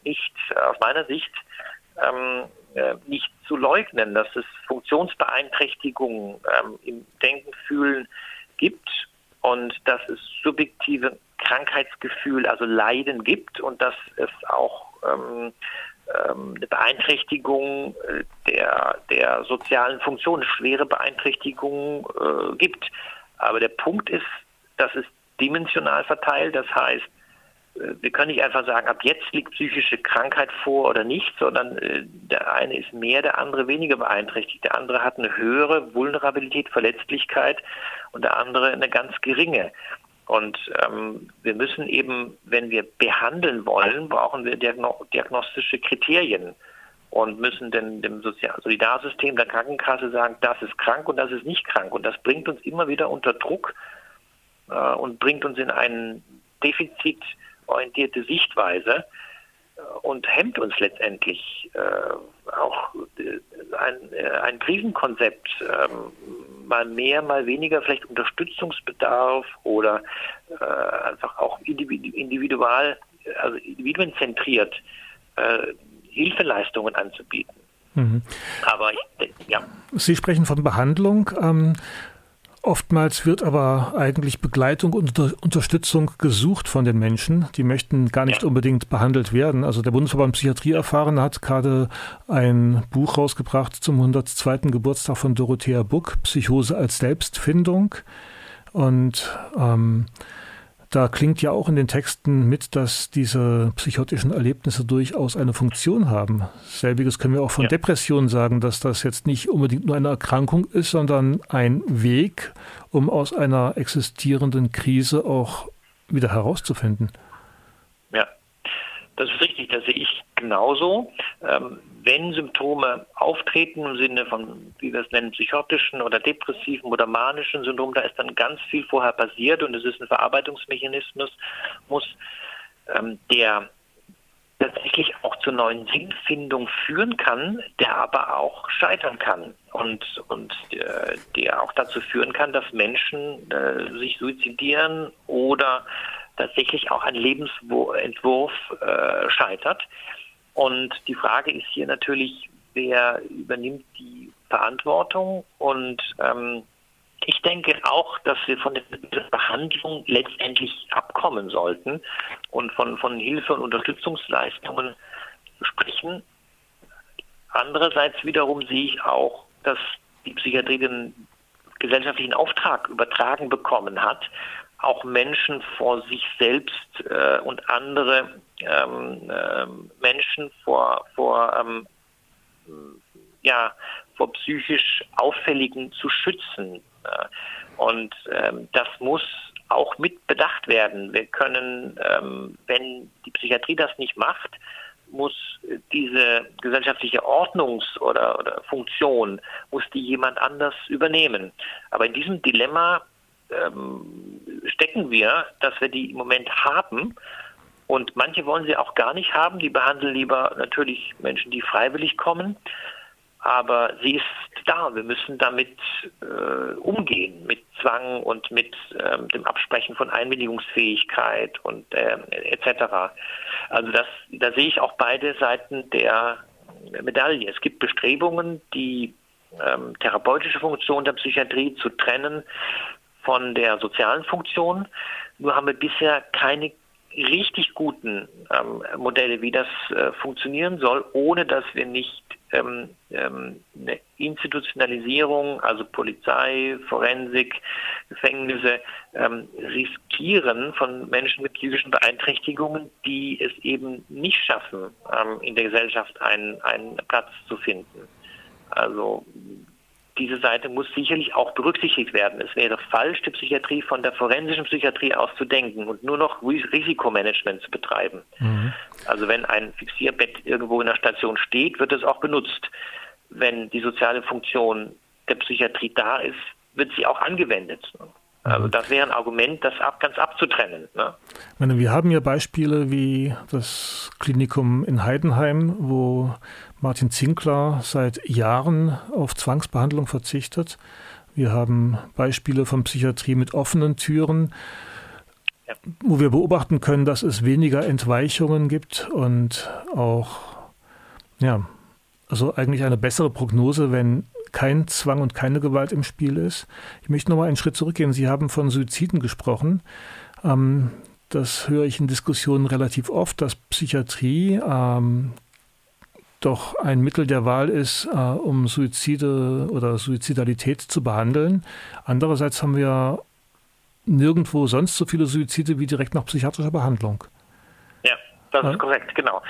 S2: nicht aus meiner Sicht ähm, äh, nicht zu leugnen, dass es Funktionsbeeinträchtigungen ähm, im Denken, Fühlen gibt und dass es subjektive Krankheitsgefühl, also Leiden gibt und dass es auch ähm, ähm, eine Beeinträchtigung äh, der, der sozialen Funktion, schwere Beeinträchtigung äh, gibt. Aber der Punkt ist, dass es dimensional verteilt, das heißt, äh, wir können nicht einfach sagen, ab jetzt liegt psychische Krankheit vor oder nicht, sondern äh, der eine ist mehr, der andere weniger beeinträchtigt. Der andere hat eine höhere Vulnerabilität, Verletzlichkeit und der andere eine ganz geringe. Und ähm, wir müssen eben, wenn wir behandeln wollen, brauchen wir diagno diagnostische Kriterien und müssen denn dem Sozial Solidarsystem der Krankenkasse sagen, das ist krank und das ist nicht krank. Und das bringt uns immer wieder unter Druck äh, und bringt uns in eine defizitorientierte Sichtweise äh, und hemmt uns letztendlich äh, auch äh, ein, äh, ein Krisenkonzept ähm, mal mehr, mal weniger vielleicht Unterstützungsbedarf oder äh, einfach auch individual, also individuenzentriert äh, Hilfeleistungen anzubieten. Mhm.
S1: Aber ich, ja. Sie sprechen von Behandlung. Ähm, Oftmals wird aber eigentlich Begleitung und Unterstützung gesucht von den Menschen. Die möchten gar nicht ja. unbedingt behandelt werden. Also der Bundesverband Psychiatrie erfahren hat gerade ein Buch rausgebracht zum 102. Geburtstag von Dorothea Buck, Psychose als Selbstfindung. Und ähm, da klingt ja auch in den Texten mit, dass diese psychotischen Erlebnisse durchaus eine Funktion haben. Selbiges können wir auch von ja. Depressionen sagen, dass das jetzt nicht unbedingt nur eine Erkrankung ist, sondern ein Weg, um aus einer existierenden Krise auch wieder herauszufinden.
S2: Ja, das ist richtig, das sehe ich genauso. Ähm, wenn Symptome auftreten im Sinne von, wie wir es nennen, psychotischen oder depressiven oder manischen Syndrom, da ist dann ganz viel vorher passiert und es ist ein Verarbeitungsmechanismus, muss, ähm, der tatsächlich auch zur neuen Sinnfindung führen kann, der aber auch scheitern kann und, und äh, der auch dazu führen kann, dass Menschen äh, sich suizidieren oder tatsächlich auch ein Lebensentwurf äh, scheitert. Und die Frage ist hier natürlich, wer übernimmt die Verantwortung? Und ähm, ich denke auch, dass wir von der Behandlung letztendlich abkommen sollten und von, von Hilfe und Unterstützungsleistungen sprechen. Andererseits wiederum sehe ich auch, dass die Psychiatrie den gesellschaftlichen Auftrag übertragen bekommen hat, auch Menschen vor sich selbst äh, und andere ähm, äh, Menschen vor, vor, ähm, ja, vor psychisch Auffälligen zu schützen. Und ähm, das muss auch mit bedacht werden. Wir können, ähm, wenn die Psychiatrie das nicht macht, muss diese gesellschaftliche Ordnungs- oder, oder Funktion, muss die jemand anders übernehmen. Aber in diesem Dilemma ähm, stecken wir, dass wir die im Moment haben. Und manche wollen sie auch gar nicht haben. Die behandeln lieber natürlich Menschen, die freiwillig kommen. Aber sie ist da. Wir müssen damit äh, umgehen, mit Zwang und mit ähm, dem Absprechen von Einwilligungsfähigkeit und äh, etc. Also das, da sehe ich auch beide Seiten der Medaille. Es gibt Bestrebungen, die ähm, therapeutische Funktion der Psychiatrie zu trennen von der sozialen Funktion. Nur haben wir bisher keine richtig guten ähm, Modelle, wie das äh, funktionieren soll, ohne dass wir nicht ähm, ähm, eine Institutionalisierung, also Polizei, Forensik, Gefängnisse, ähm, riskieren von Menschen mit psychischen Beeinträchtigungen, die es eben nicht schaffen, ähm, in der Gesellschaft einen, einen Platz zu finden. Also diese Seite muss sicherlich auch berücksichtigt werden. Es wäre falsch, die Psychiatrie von der forensischen Psychiatrie aus zu denken und nur noch Risikomanagement zu betreiben. Mhm. Also wenn ein Fixierbett irgendwo in der Station steht, wird es auch benutzt. Wenn die soziale Funktion der Psychiatrie da ist, wird sie auch angewendet. Also das wäre ein Argument, das ab, ganz abzutrennen. Ne?
S1: Ich meine, wir haben ja Beispiele wie das Klinikum in Heidenheim, wo Martin Zinkler seit Jahren auf Zwangsbehandlung verzichtet. Wir haben Beispiele von Psychiatrie mit offenen Türen, ja. wo wir beobachten können, dass es weniger Entweichungen gibt und auch ja, also eigentlich eine bessere Prognose, wenn kein Zwang und keine Gewalt im Spiel ist. Ich möchte noch mal einen Schritt zurückgehen. Sie haben von Suiziden gesprochen. Ähm, das höre ich in Diskussionen relativ oft, dass Psychiatrie ähm, doch ein Mittel der Wahl ist, äh, um Suizide oder Suizidalität zu behandeln. Andererseits haben wir nirgendwo sonst so viele Suizide wie direkt nach psychiatrischer Behandlung.
S2: Ja, das ist korrekt, genau.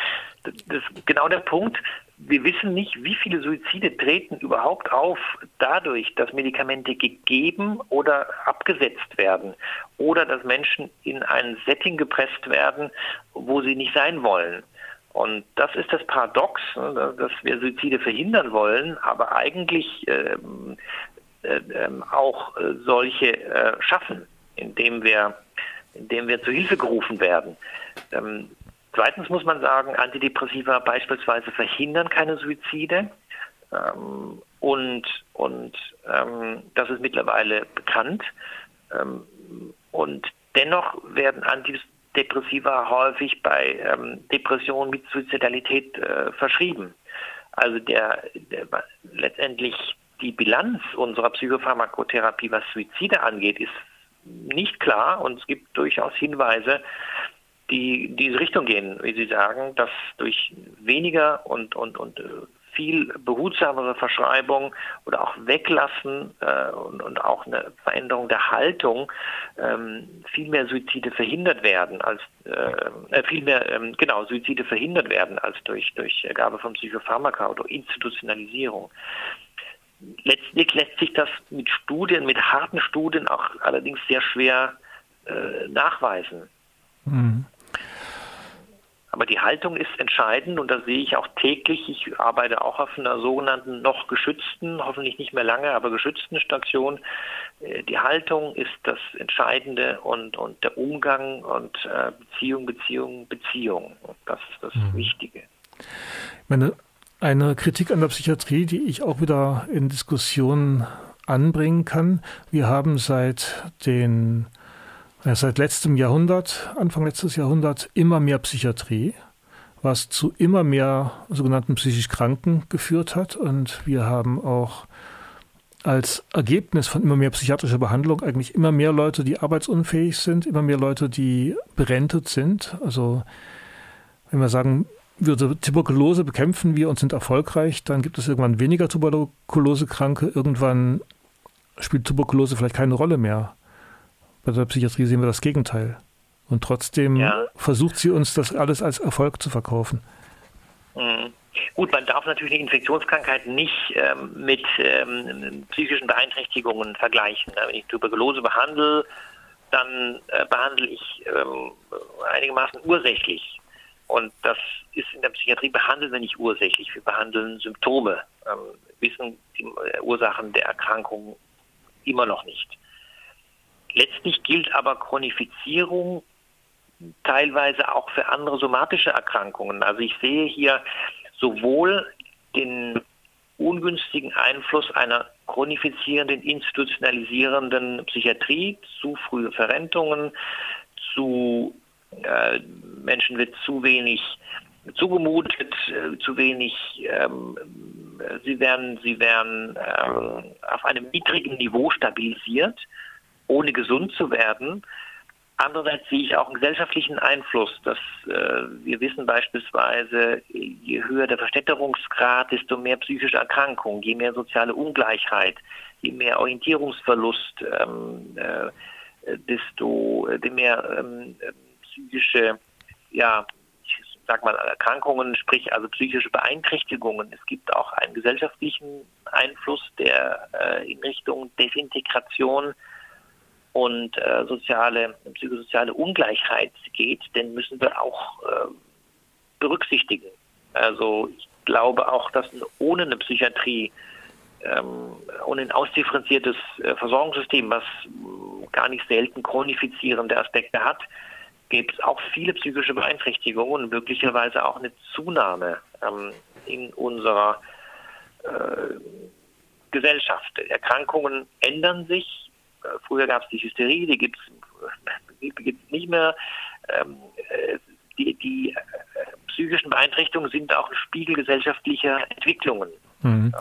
S2: Das ist genau der Punkt. Wir wissen nicht, wie viele Suizide treten überhaupt auf dadurch, dass Medikamente gegeben oder abgesetzt werden oder dass Menschen in ein Setting gepresst werden, wo sie nicht sein wollen. Und das ist das Paradox, ne, dass wir Suizide verhindern wollen, aber eigentlich ähm, äh, äh, auch äh, solche äh, schaffen, indem wir, indem wir zu Hilfe gerufen werden. Ähm, zweitens muss man sagen, Antidepressiva beispielsweise verhindern keine Suizide. Ähm, und und ähm, das ist mittlerweile bekannt. Ähm, und dennoch werden Antidepressiva Depressiva häufig bei ähm, Depressionen mit Suizidalität äh, verschrieben. Also der, der, letztendlich die Bilanz unserer Psychopharmakotherapie, was Suizide angeht, ist nicht klar und es gibt durchaus Hinweise, die in diese Richtung gehen, wie Sie sagen, dass durch weniger und, und, und äh, viel behutsamere Verschreibung oder auch Weglassen äh, und, und, auch eine Veränderung der Haltung ähm, viel mehr Suizide verhindert werden als äh, äh, viel mehr ähm, genau Suizide verhindert werden als durch durch Gabe von Psychopharmaka oder Institutionalisierung. Letztlich lässt sich das mit Studien, mit harten Studien auch allerdings sehr schwer äh, nachweisen. Mhm. Aber die Haltung ist entscheidend und das sehe ich auch täglich. Ich arbeite auch auf einer sogenannten noch geschützten, hoffentlich nicht mehr lange, aber geschützten Station. Äh, die Haltung ist das Entscheidende und, und der Umgang und äh, Beziehung, Beziehung, Beziehung. Das ist das mhm. Wichtige.
S1: Meine, eine Kritik an der Psychiatrie, die ich auch wieder in Diskussionen anbringen kann. Wir haben seit den ja, seit letztem Jahrhundert, Anfang letztes Jahrhundert, immer mehr Psychiatrie, was zu immer mehr sogenannten psychisch Kranken geführt hat. Und wir haben auch als Ergebnis von immer mehr psychiatrischer Behandlung eigentlich immer mehr Leute, die arbeitsunfähig sind, immer mehr Leute, die berentet sind. Also wenn wir sagen, würde Tuberkulose bekämpfen wir und sind erfolgreich, dann gibt es irgendwann weniger Tuberkulosekranke. Irgendwann spielt Tuberkulose vielleicht keine Rolle mehr. Bei der Psychiatrie sehen wir das Gegenteil. Und trotzdem ja. versucht sie uns das alles als Erfolg zu verkaufen.
S2: Mhm. Gut, man darf natürlich eine Infektionskrankheit nicht ähm, mit ähm, psychischen Beeinträchtigungen vergleichen. Wenn ich Tuberkulose behandle, dann äh, behandle ich ähm, einigermaßen ursächlich. Und das ist in der Psychiatrie behandeln wir nicht ursächlich. Wir behandeln Symptome, ähm, wissen die äh, Ursachen der Erkrankung immer noch nicht. Letztlich gilt aber Chronifizierung teilweise auch für andere somatische Erkrankungen. Also ich sehe hier sowohl den ungünstigen Einfluss einer chronifizierenden, institutionalisierenden Psychiatrie zu frühe Verrentungen, zu äh, Menschen wird zu wenig zugemutet, äh, zu wenig, ähm, sie werden, sie werden ähm, auf einem niedrigen Niveau stabilisiert ohne gesund zu werden. Andererseits sehe ich auch einen gesellschaftlichen Einfluss, dass äh, wir wissen beispielsweise, je höher der Verstädterungsgrad, desto mehr psychische Erkrankungen, je mehr soziale Ungleichheit, je mehr Orientierungsverlust, ähm, äh, desto äh, mehr ähm, psychische, ja, ich sag mal Erkrankungen, sprich also psychische Beeinträchtigungen. Es gibt auch einen gesellschaftlichen Einfluss, der äh, in Richtung Desintegration und äh, soziale, psychosoziale Ungleichheit geht, den müssen wir auch äh, berücksichtigen. Also ich glaube auch, dass ohne eine Psychiatrie, ähm, ohne ein ausdifferenziertes äh, Versorgungssystem, was gar nicht selten chronifizierende Aspekte hat, gibt es auch viele psychische Beeinträchtigungen und möglicherweise auch eine Zunahme ähm, in unserer äh, Gesellschaft. Erkrankungen ändern sich, Früher gab es die Hysterie, die gibt es nicht mehr. Ähm, äh, die, die äh, psychischen Beeinträchtigungen sind auch ein Spiegel gesellschaftlicher Entwicklungen.
S1: Mhm.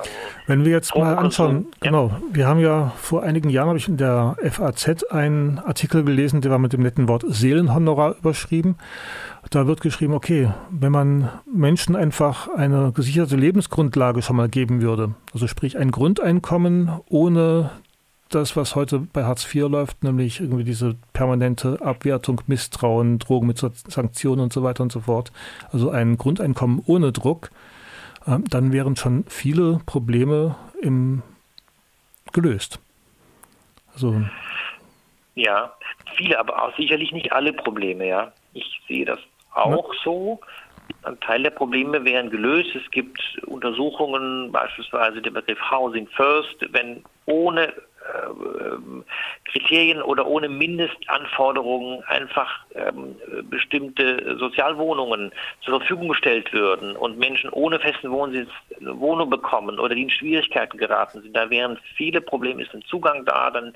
S1: Wenn wir jetzt mal anschauen, genau, wir haben ja vor einigen Jahren, habe ich in der FAZ einen Artikel gelesen, der war mit dem netten Wort Seelenhonorar überschrieben. Da wird geschrieben, okay, wenn man Menschen einfach eine gesicherte Lebensgrundlage schon mal geben würde, also sprich ein Grundeinkommen ohne das, was heute bei Hartz IV läuft, nämlich irgendwie diese permanente Abwertung, Misstrauen, Drogen mit Sanktionen und so weiter und so fort. Also ein Grundeinkommen ohne Druck, ähm, dann wären schon viele Probleme im, gelöst.
S2: Also, ja, viele, aber auch sicherlich nicht alle Probleme, ja. Ich sehe das auch so. Ein Teil der Probleme wären gelöst. Es gibt Untersuchungen, beispielsweise der Begriff Housing First, wenn ohne Kriterien oder ohne Mindestanforderungen einfach ähm, bestimmte Sozialwohnungen zur Verfügung gestellt würden und Menschen ohne festen Wohnsitz eine Wohnung bekommen oder die in Schwierigkeiten geraten sind, da wären viele Probleme, ist ein Zugang da, dann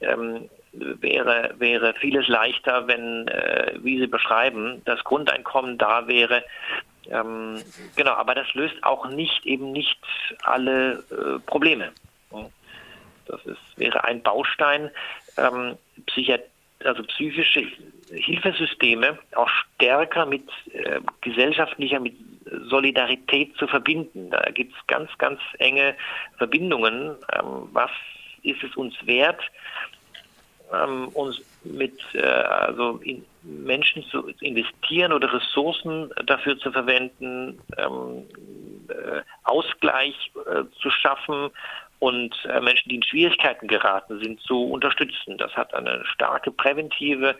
S2: ähm, wäre, wäre vieles leichter, wenn, äh, wie Sie beschreiben, das Grundeinkommen da wäre. Ähm, genau, aber das löst auch nicht eben nicht alle äh, Probleme. Das ist, wäre ein Baustein, ähm, Psychiat also psychische Hilfesysteme auch stärker mit äh, gesellschaftlicher, mit Solidarität zu verbinden. Da gibt es ganz, ganz enge Verbindungen. Ähm, was ist es uns wert, ähm, uns mit äh, also in Menschen zu investieren oder Ressourcen dafür zu verwenden, ähm, äh, Ausgleich äh, zu schaffen und äh, Menschen, die in Schwierigkeiten geraten sind, zu unterstützen. Das hat eine starke präventive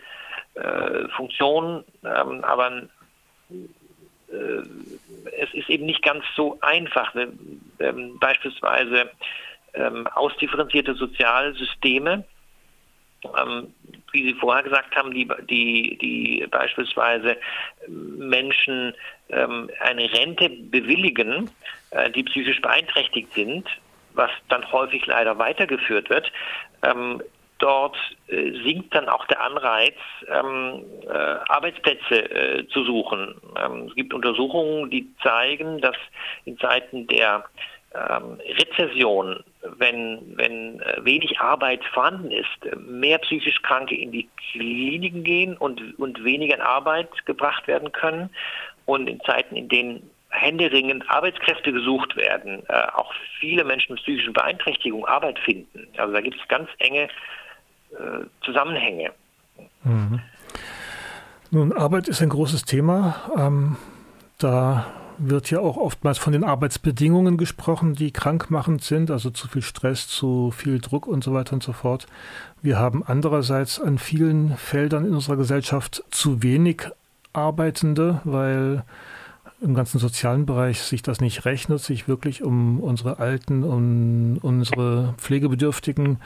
S2: äh, Funktion, ähm, aber äh, es ist eben nicht ganz so einfach. Ne? Ähm, beispielsweise ähm, ausdifferenzierte Sozialsysteme, ähm, wie Sie vorher gesagt haben, die, die, die beispielsweise Menschen ähm, eine Rente bewilligen, äh, die psychisch beeinträchtigt sind, was dann häufig leider weitergeführt wird, ähm, dort äh, sinkt dann auch der Anreiz, ähm, äh, Arbeitsplätze äh, zu suchen. Ähm, es gibt Untersuchungen, die zeigen, dass in Zeiten der ähm, Rezession, wenn, wenn äh, wenig Arbeit vorhanden ist, mehr psychisch Kranke in die Kliniken gehen und, und weniger in Arbeit gebracht werden können. Und in Zeiten, in denen händeringend Arbeitskräfte gesucht werden, äh, auch viele Menschen mit psychischen Beeinträchtigungen Arbeit finden. Also da gibt es ganz enge äh, Zusammenhänge.
S1: Mhm. Nun, Arbeit ist ein großes Thema. Ähm, da wird ja auch oftmals von den Arbeitsbedingungen gesprochen, die krankmachend sind, also zu viel Stress, zu viel Druck und so weiter und so fort. Wir haben andererseits an vielen Feldern in unserer Gesellschaft zu wenig Arbeitende, weil im ganzen sozialen Bereich sich das nicht rechnet, sich wirklich um unsere Alten, um unsere Pflegebedürftigen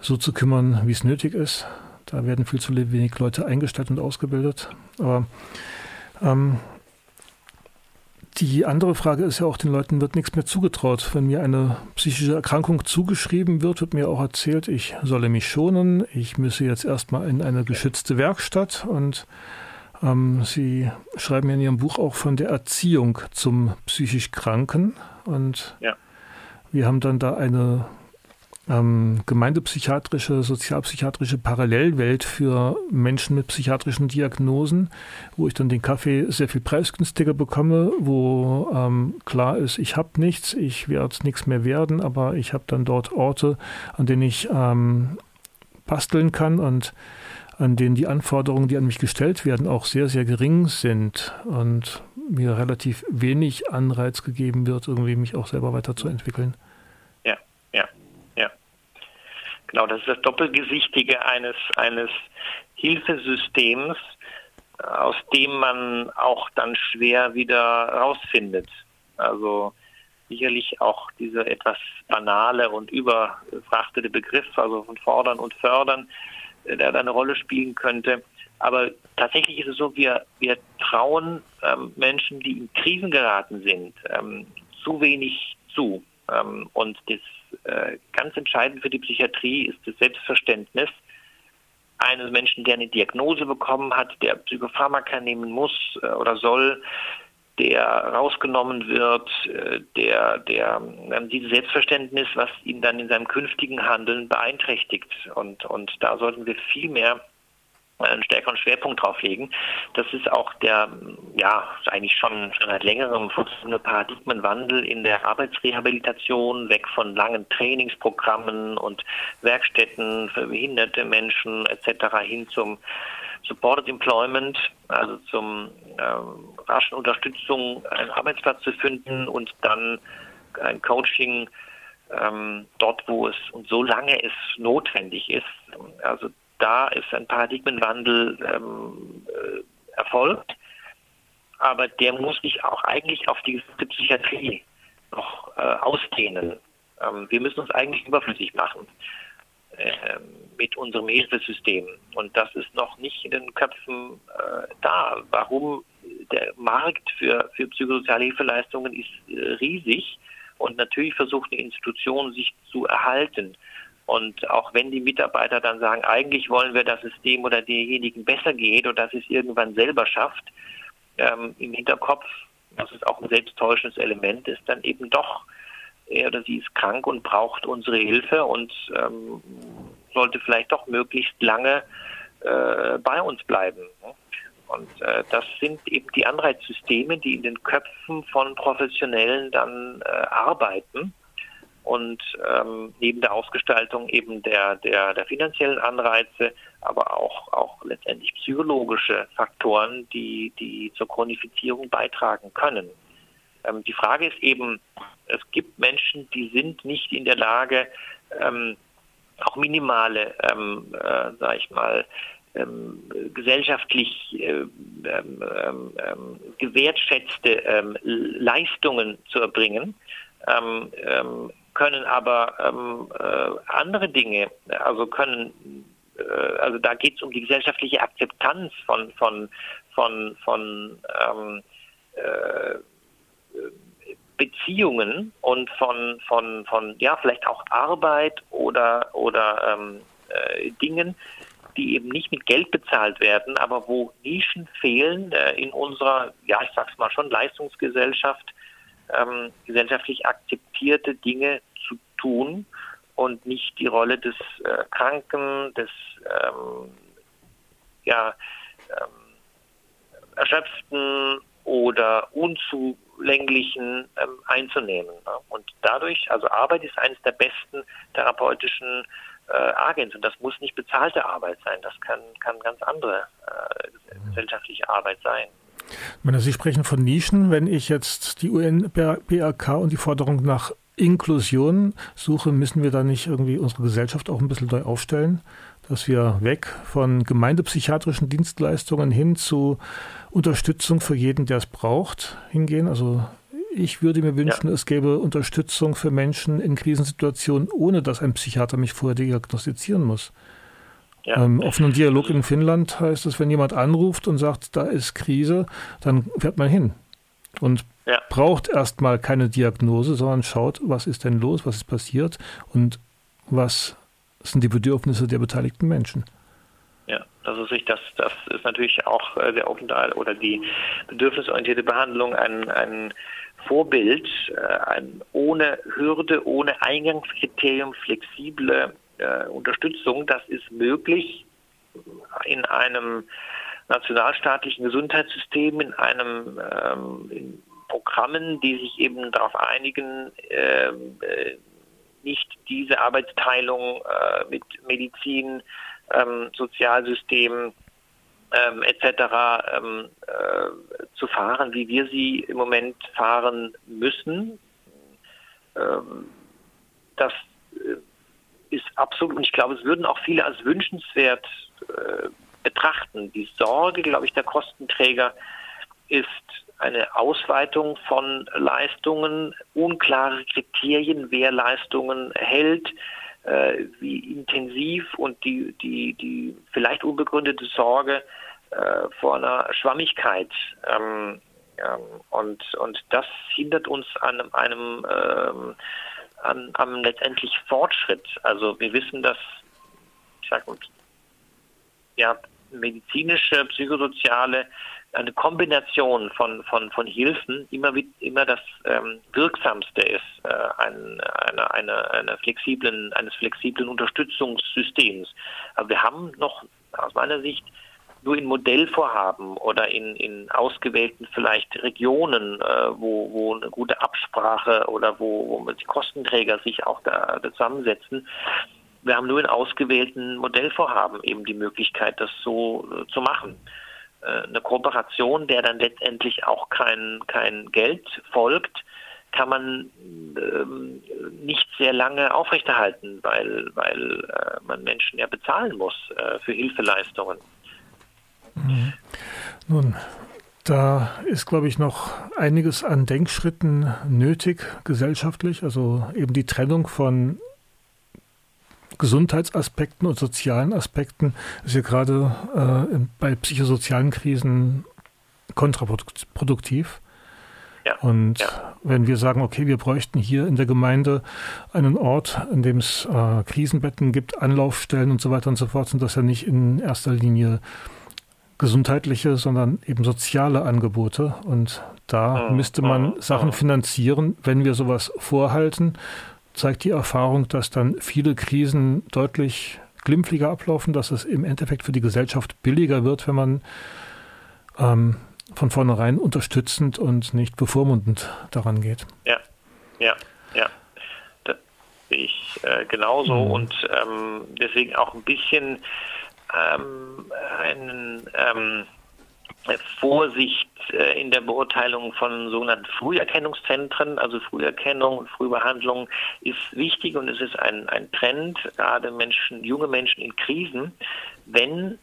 S1: so zu kümmern, wie es nötig ist. Da werden viel zu wenig Leute eingestellt und ausgebildet. Aber ähm, die andere Frage ist ja auch, den Leuten wird nichts mehr zugetraut. Wenn mir eine psychische Erkrankung zugeschrieben wird, wird mir auch erzählt, ich solle mich schonen, ich müsse jetzt erstmal in eine geschützte Werkstatt und Sie schreiben in Ihrem Buch auch von der Erziehung zum psychisch Kranken und ja. wir haben dann da eine ähm, gemeindepsychiatrische, sozialpsychiatrische Parallelwelt für Menschen mit psychiatrischen Diagnosen, wo ich dann den Kaffee sehr viel preisgünstiger bekomme, wo ähm, klar ist, ich habe nichts, ich werde nichts mehr werden, aber ich habe dann dort Orte, an denen ich ähm, basteln kann und an denen die Anforderungen, die an mich gestellt werden, auch sehr, sehr gering sind und mir relativ wenig Anreiz gegeben wird, irgendwie mich auch selber weiterzuentwickeln.
S2: Ja, ja, ja. Genau, das ist das Doppelgesichtige eines, eines Hilfesystems, aus dem man auch dann schwer wieder rausfindet. Also sicherlich auch dieser etwas banale und überfrachtete Begriff, also von fordern und fördern, der da eine Rolle spielen könnte. Aber tatsächlich ist es so, wir, wir trauen ähm, Menschen, die in Krisen geraten sind, ähm, zu wenig zu. Ähm, und das äh, ganz entscheidend für die Psychiatrie ist das Selbstverständnis, eines Menschen, der eine Diagnose bekommen hat, der Psychopharmaka nehmen muss äh, oder soll, der rausgenommen wird, äh, der, der ähm, dieses Selbstverständnis, was ihn dann in seinem künftigen Handeln beeinträchtigt. Und, und da sollten wir viel mehr einen stärkeren Schwerpunkt drauf legen. Das ist auch der, ja, eigentlich schon, schon seit längerem eine Paradigmenwandel in der Arbeitsrehabilitation, weg von langen Trainingsprogrammen und Werkstätten für behinderte Menschen etc. hin zum Supported Employment, also zum ähm, raschen Unterstützung, einen Arbeitsplatz zu finden und dann ein Coaching ähm, dort, wo es und solange es notwendig ist. Also da ist ein Paradigmenwandel ähm, äh, erfolgt, aber der muss sich auch eigentlich auf die Psychiatrie noch äh, ausdehnen. Ähm, wir müssen uns eigentlich überflüssig machen äh, mit unserem Hilfesystem. Und das ist noch nicht in den Köpfen äh, da. Warum der Markt für, für psychosoziale Hilfeleistungen ist äh, riesig und natürlich versucht eine Institution sich zu erhalten. Und auch wenn die Mitarbeiter dann sagen, eigentlich wollen wir, dass es dem oder derjenigen besser geht oder dass es irgendwann selber schafft, ähm, im Hinterkopf, das ist auch ein selbsttäuschendes Element, ist dann eben doch, er oder sie ist krank und braucht unsere Hilfe und ähm, sollte vielleicht doch möglichst lange äh, bei uns bleiben. Und äh, das sind eben die Anreizsysteme, die in den Köpfen von Professionellen dann äh, arbeiten und ähm, neben der Ausgestaltung eben der, der, der finanziellen Anreize, aber auch, auch letztendlich psychologische Faktoren, die, die zur Chronifizierung beitragen können. Ähm, die Frage ist eben, es gibt Menschen, die sind nicht in der Lage, ähm, auch minimale, ähm, äh, sag ich mal, ähm, gesellschaftlich äh, ähm, ähm, gewertschätzte Leistungen zu erbringen. Ähm, ähm, können aber ähm, äh, andere Dinge, also können, äh, also da geht es um die gesellschaftliche Akzeptanz von von von von ähm, äh, Beziehungen und von von von ja vielleicht auch Arbeit oder oder ähm, äh, Dingen, die eben nicht mit Geld bezahlt werden, aber wo Nischen fehlen äh, in unserer, ja ich sag's mal schon Leistungsgesellschaft, ähm, gesellschaftlich akzeptierte Dinge zu tun und nicht die Rolle des äh, Kranken, des ähm, ja, ähm, Erschöpften oder Unzulänglichen ähm, einzunehmen. Ne? Und dadurch, also Arbeit ist eines der besten therapeutischen äh, Agens und das muss nicht bezahlte Arbeit sein, das kann, kann ganz andere äh, gesellschaftliche Arbeit sein.
S1: Sie sprechen von Nischen. Wenn ich jetzt die UN-BRK und die Forderung nach Inklusion suche, müssen wir da nicht irgendwie unsere Gesellschaft auch ein bisschen neu aufstellen, dass wir weg von gemeindepsychiatrischen Dienstleistungen hin zu Unterstützung für jeden, der es braucht, hingehen? Also ich würde mir wünschen, ja. es gäbe Unterstützung für Menschen in Krisensituationen, ohne dass ein Psychiater mich vorher diagnostizieren muss. Ja. Ähm, offenen Dialog in Finnland heißt es, wenn jemand anruft und sagt, da ist Krise, dann fährt man hin und ja. braucht erstmal keine Diagnose, sondern schaut, was ist denn los, was ist passiert und was sind die Bedürfnisse der beteiligten Menschen.
S2: Ja, also sich das, das ist natürlich auch äh, der Open Dial oder die bedürfnisorientierte Behandlung ein, ein Vorbild, äh, ein ohne Hürde, ohne Eingangskriterium flexible äh, Unterstützung, das ist möglich in einem nationalstaatlichen Gesundheitssystem, in einem ähm, in Programmen, die sich eben darauf einigen, ähm, äh, nicht diese Arbeitsteilung mit Medizin, ähm, Sozialsystem ähm, etc. Ähm, äh, zu fahren, wie wir sie im Moment fahren müssen. Ähm, das äh, ist absolut, und ich glaube, es würden auch viele als wünschenswert äh, betrachten. Die Sorge, glaube ich, der Kostenträger ist eine Ausweitung von Leistungen, unklare Kriterien, wer Leistungen erhält, äh, wie intensiv und die, die, die vielleicht unbegründete Sorge äh, vor einer Schwammigkeit. Ähm, ähm, und, und das hindert uns an einem ähm, an, am letztendlich Fortschritt. Also wir wissen, dass ich sag, ja, medizinische, psychosoziale, eine Kombination von, von, von Hilfen immer, immer das ähm, Wirksamste ist äh, ein, eine, eine, eine flexiblen, eines flexiblen Unterstützungssystems. Aber wir haben noch aus meiner Sicht nur in Modellvorhaben oder in, in ausgewählten vielleicht Regionen, äh, wo, wo eine gute Absprache oder wo, wo die Kostenträger sich auch da zusammensetzen. Wir haben nur in ausgewählten Modellvorhaben eben die Möglichkeit, das so äh, zu machen. Äh, eine Kooperation, der dann letztendlich auch kein, kein Geld folgt, kann man ähm, nicht sehr lange aufrechterhalten, weil, weil äh, man Menschen ja bezahlen muss äh, für Hilfeleistungen.
S1: Mhm. Nun, da ist, glaube ich, noch einiges an Denkschritten nötig gesellschaftlich. Also eben die Trennung von Gesundheitsaspekten und sozialen Aspekten ist ja gerade äh, bei psychosozialen Krisen kontraproduktiv. Ja, und ja. wenn wir sagen, okay, wir bräuchten hier in der Gemeinde einen Ort, in dem es äh, Krisenbetten gibt, Anlaufstellen und so weiter und so fort, sind das ja nicht in erster Linie gesundheitliche, sondern eben soziale Angebote. Und da mhm. müsste man mhm. Sachen mhm. finanzieren, wenn wir sowas vorhalten. Zeigt die Erfahrung, dass dann viele Krisen deutlich glimpflicher ablaufen, dass es im Endeffekt für die Gesellschaft billiger wird, wenn man ähm, von vornherein unterstützend und nicht bevormundend daran geht.
S2: Ja, ja, ja. Das sehe ich äh, genauso mhm. und ähm, deswegen auch ein bisschen ähm, einen ähm, Vorsicht äh, in der Beurteilung von sogenannten Früherkennungszentren, also Früherkennung und Frühbehandlung ist wichtig und es ist ein, ein Trend, gerade Menschen, junge Menschen in Krisen, wenn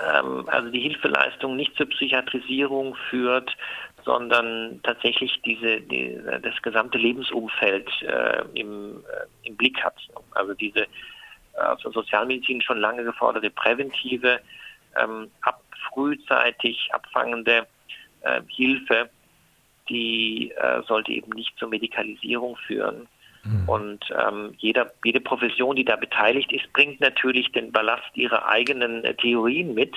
S2: ähm, also die Hilfeleistung nicht zur Psychiatrisierung führt, sondern tatsächlich diese, die, das gesamte Lebensumfeld äh, im, äh, im Blick hat. Also diese also Sozialmedizin schon lange geforderte präventive, ähm, ab frühzeitig abfangende äh, Hilfe, die äh, sollte eben nicht zur Medikalisierung führen. Mhm. Und ähm, jeder, jede Profession, die da beteiligt ist, bringt natürlich den Ballast ihrer eigenen äh, Theorien mit.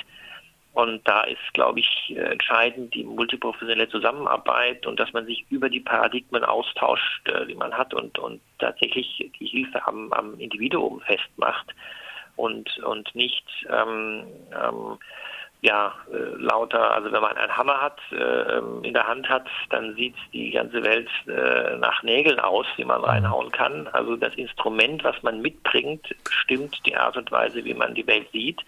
S2: Und da ist, glaube ich, äh, entscheidend die multiprofessionelle Zusammenarbeit und dass man sich über die Paradigmen austauscht, äh, die man hat und, und tatsächlich die Hilfe am, am Individuum festmacht und, und nicht ähm, ähm, ja, äh, lauter, also wenn man einen Hammer hat, äh, in der Hand hat, dann sieht die ganze Welt äh, nach Nägeln aus, die man reinhauen kann. Also das Instrument, was man mitbringt, bestimmt die Art und Weise, wie man die Welt sieht.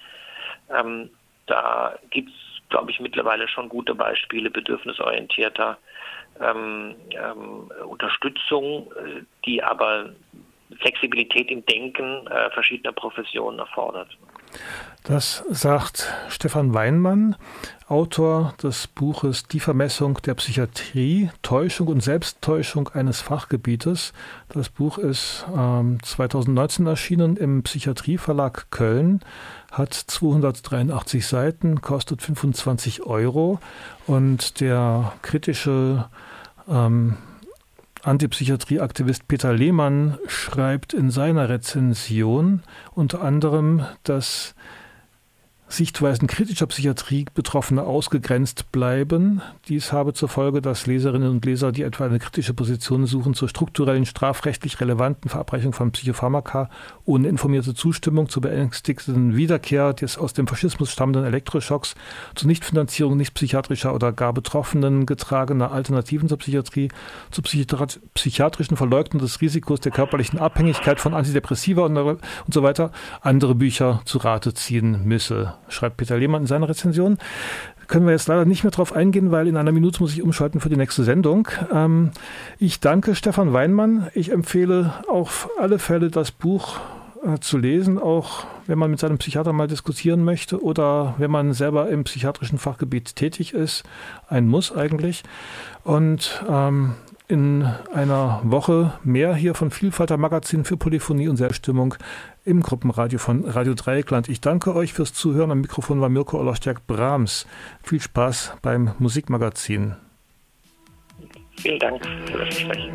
S2: Ähm, da gibt es, glaube ich, mittlerweile schon gute Beispiele bedürfnisorientierter ähm, ähm, Unterstützung, äh, die aber Flexibilität im Denken äh, verschiedener Professionen erfordert.
S1: Das sagt Stefan Weinmann, Autor des Buches Die Vermessung der Psychiatrie, Täuschung und Selbsttäuschung eines Fachgebietes. Das Buch ist ähm, 2019 erschienen im Psychiatrieverlag Köln, hat 283 Seiten, kostet 25 Euro und der kritische ähm, Antipsychiatrieaktivist Peter Lehmann schreibt in seiner Rezension unter anderem, dass Sichtweisen kritischer Psychiatrie Betroffene ausgegrenzt bleiben. Dies habe zur Folge, dass Leserinnen und Leser, die etwa eine kritische Position suchen zur strukturellen strafrechtlich relevanten Verabreichung von Psychopharmaka ohne informierte Zustimmung zur beängstigenden Wiederkehr des aus dem Faschismus stammenden Elektroschocks, zur Nichtfinanzierung nicht psychiatrischer oder gar Betroffenen getragener Alternativen zur Psychiatrie, zur psychiatrischen Verleugnung des Risikos der körperlichen Abhängigkeit von Antidepressiva und, und so weiter andere Bücher zu Rate ziehen müsse schreibt Peter Lehmann in seiner Rezension. Können wir jetzt leider nicht mehr drauf eingehen, weil in einer Minute muss ich umschalten für die nächste Sendung. Ähm, ich danke Stefan Weinmann. Ich empfehle auf alle Fälle das Buch äh, zu lesen, auch wenn man mit seinem Psychiater mal diskutieren möchte oder wenn man selber im psychiatrischen Fachgebiet tätig ist. Ein Muss eigentlich. Und ähm, in einer Woche mehr hier von Vielfalter Magazin für Polyphonie und Selbststimmung im Gruppenradio von Radio Dreieckland. Ich danke euch fürs Zuhören. Am Mikrofon war Mirko Ollerstärk Brahms. Viel Spaß beim Musikmagazin.
S2: Vielen Dank für das Gespräch.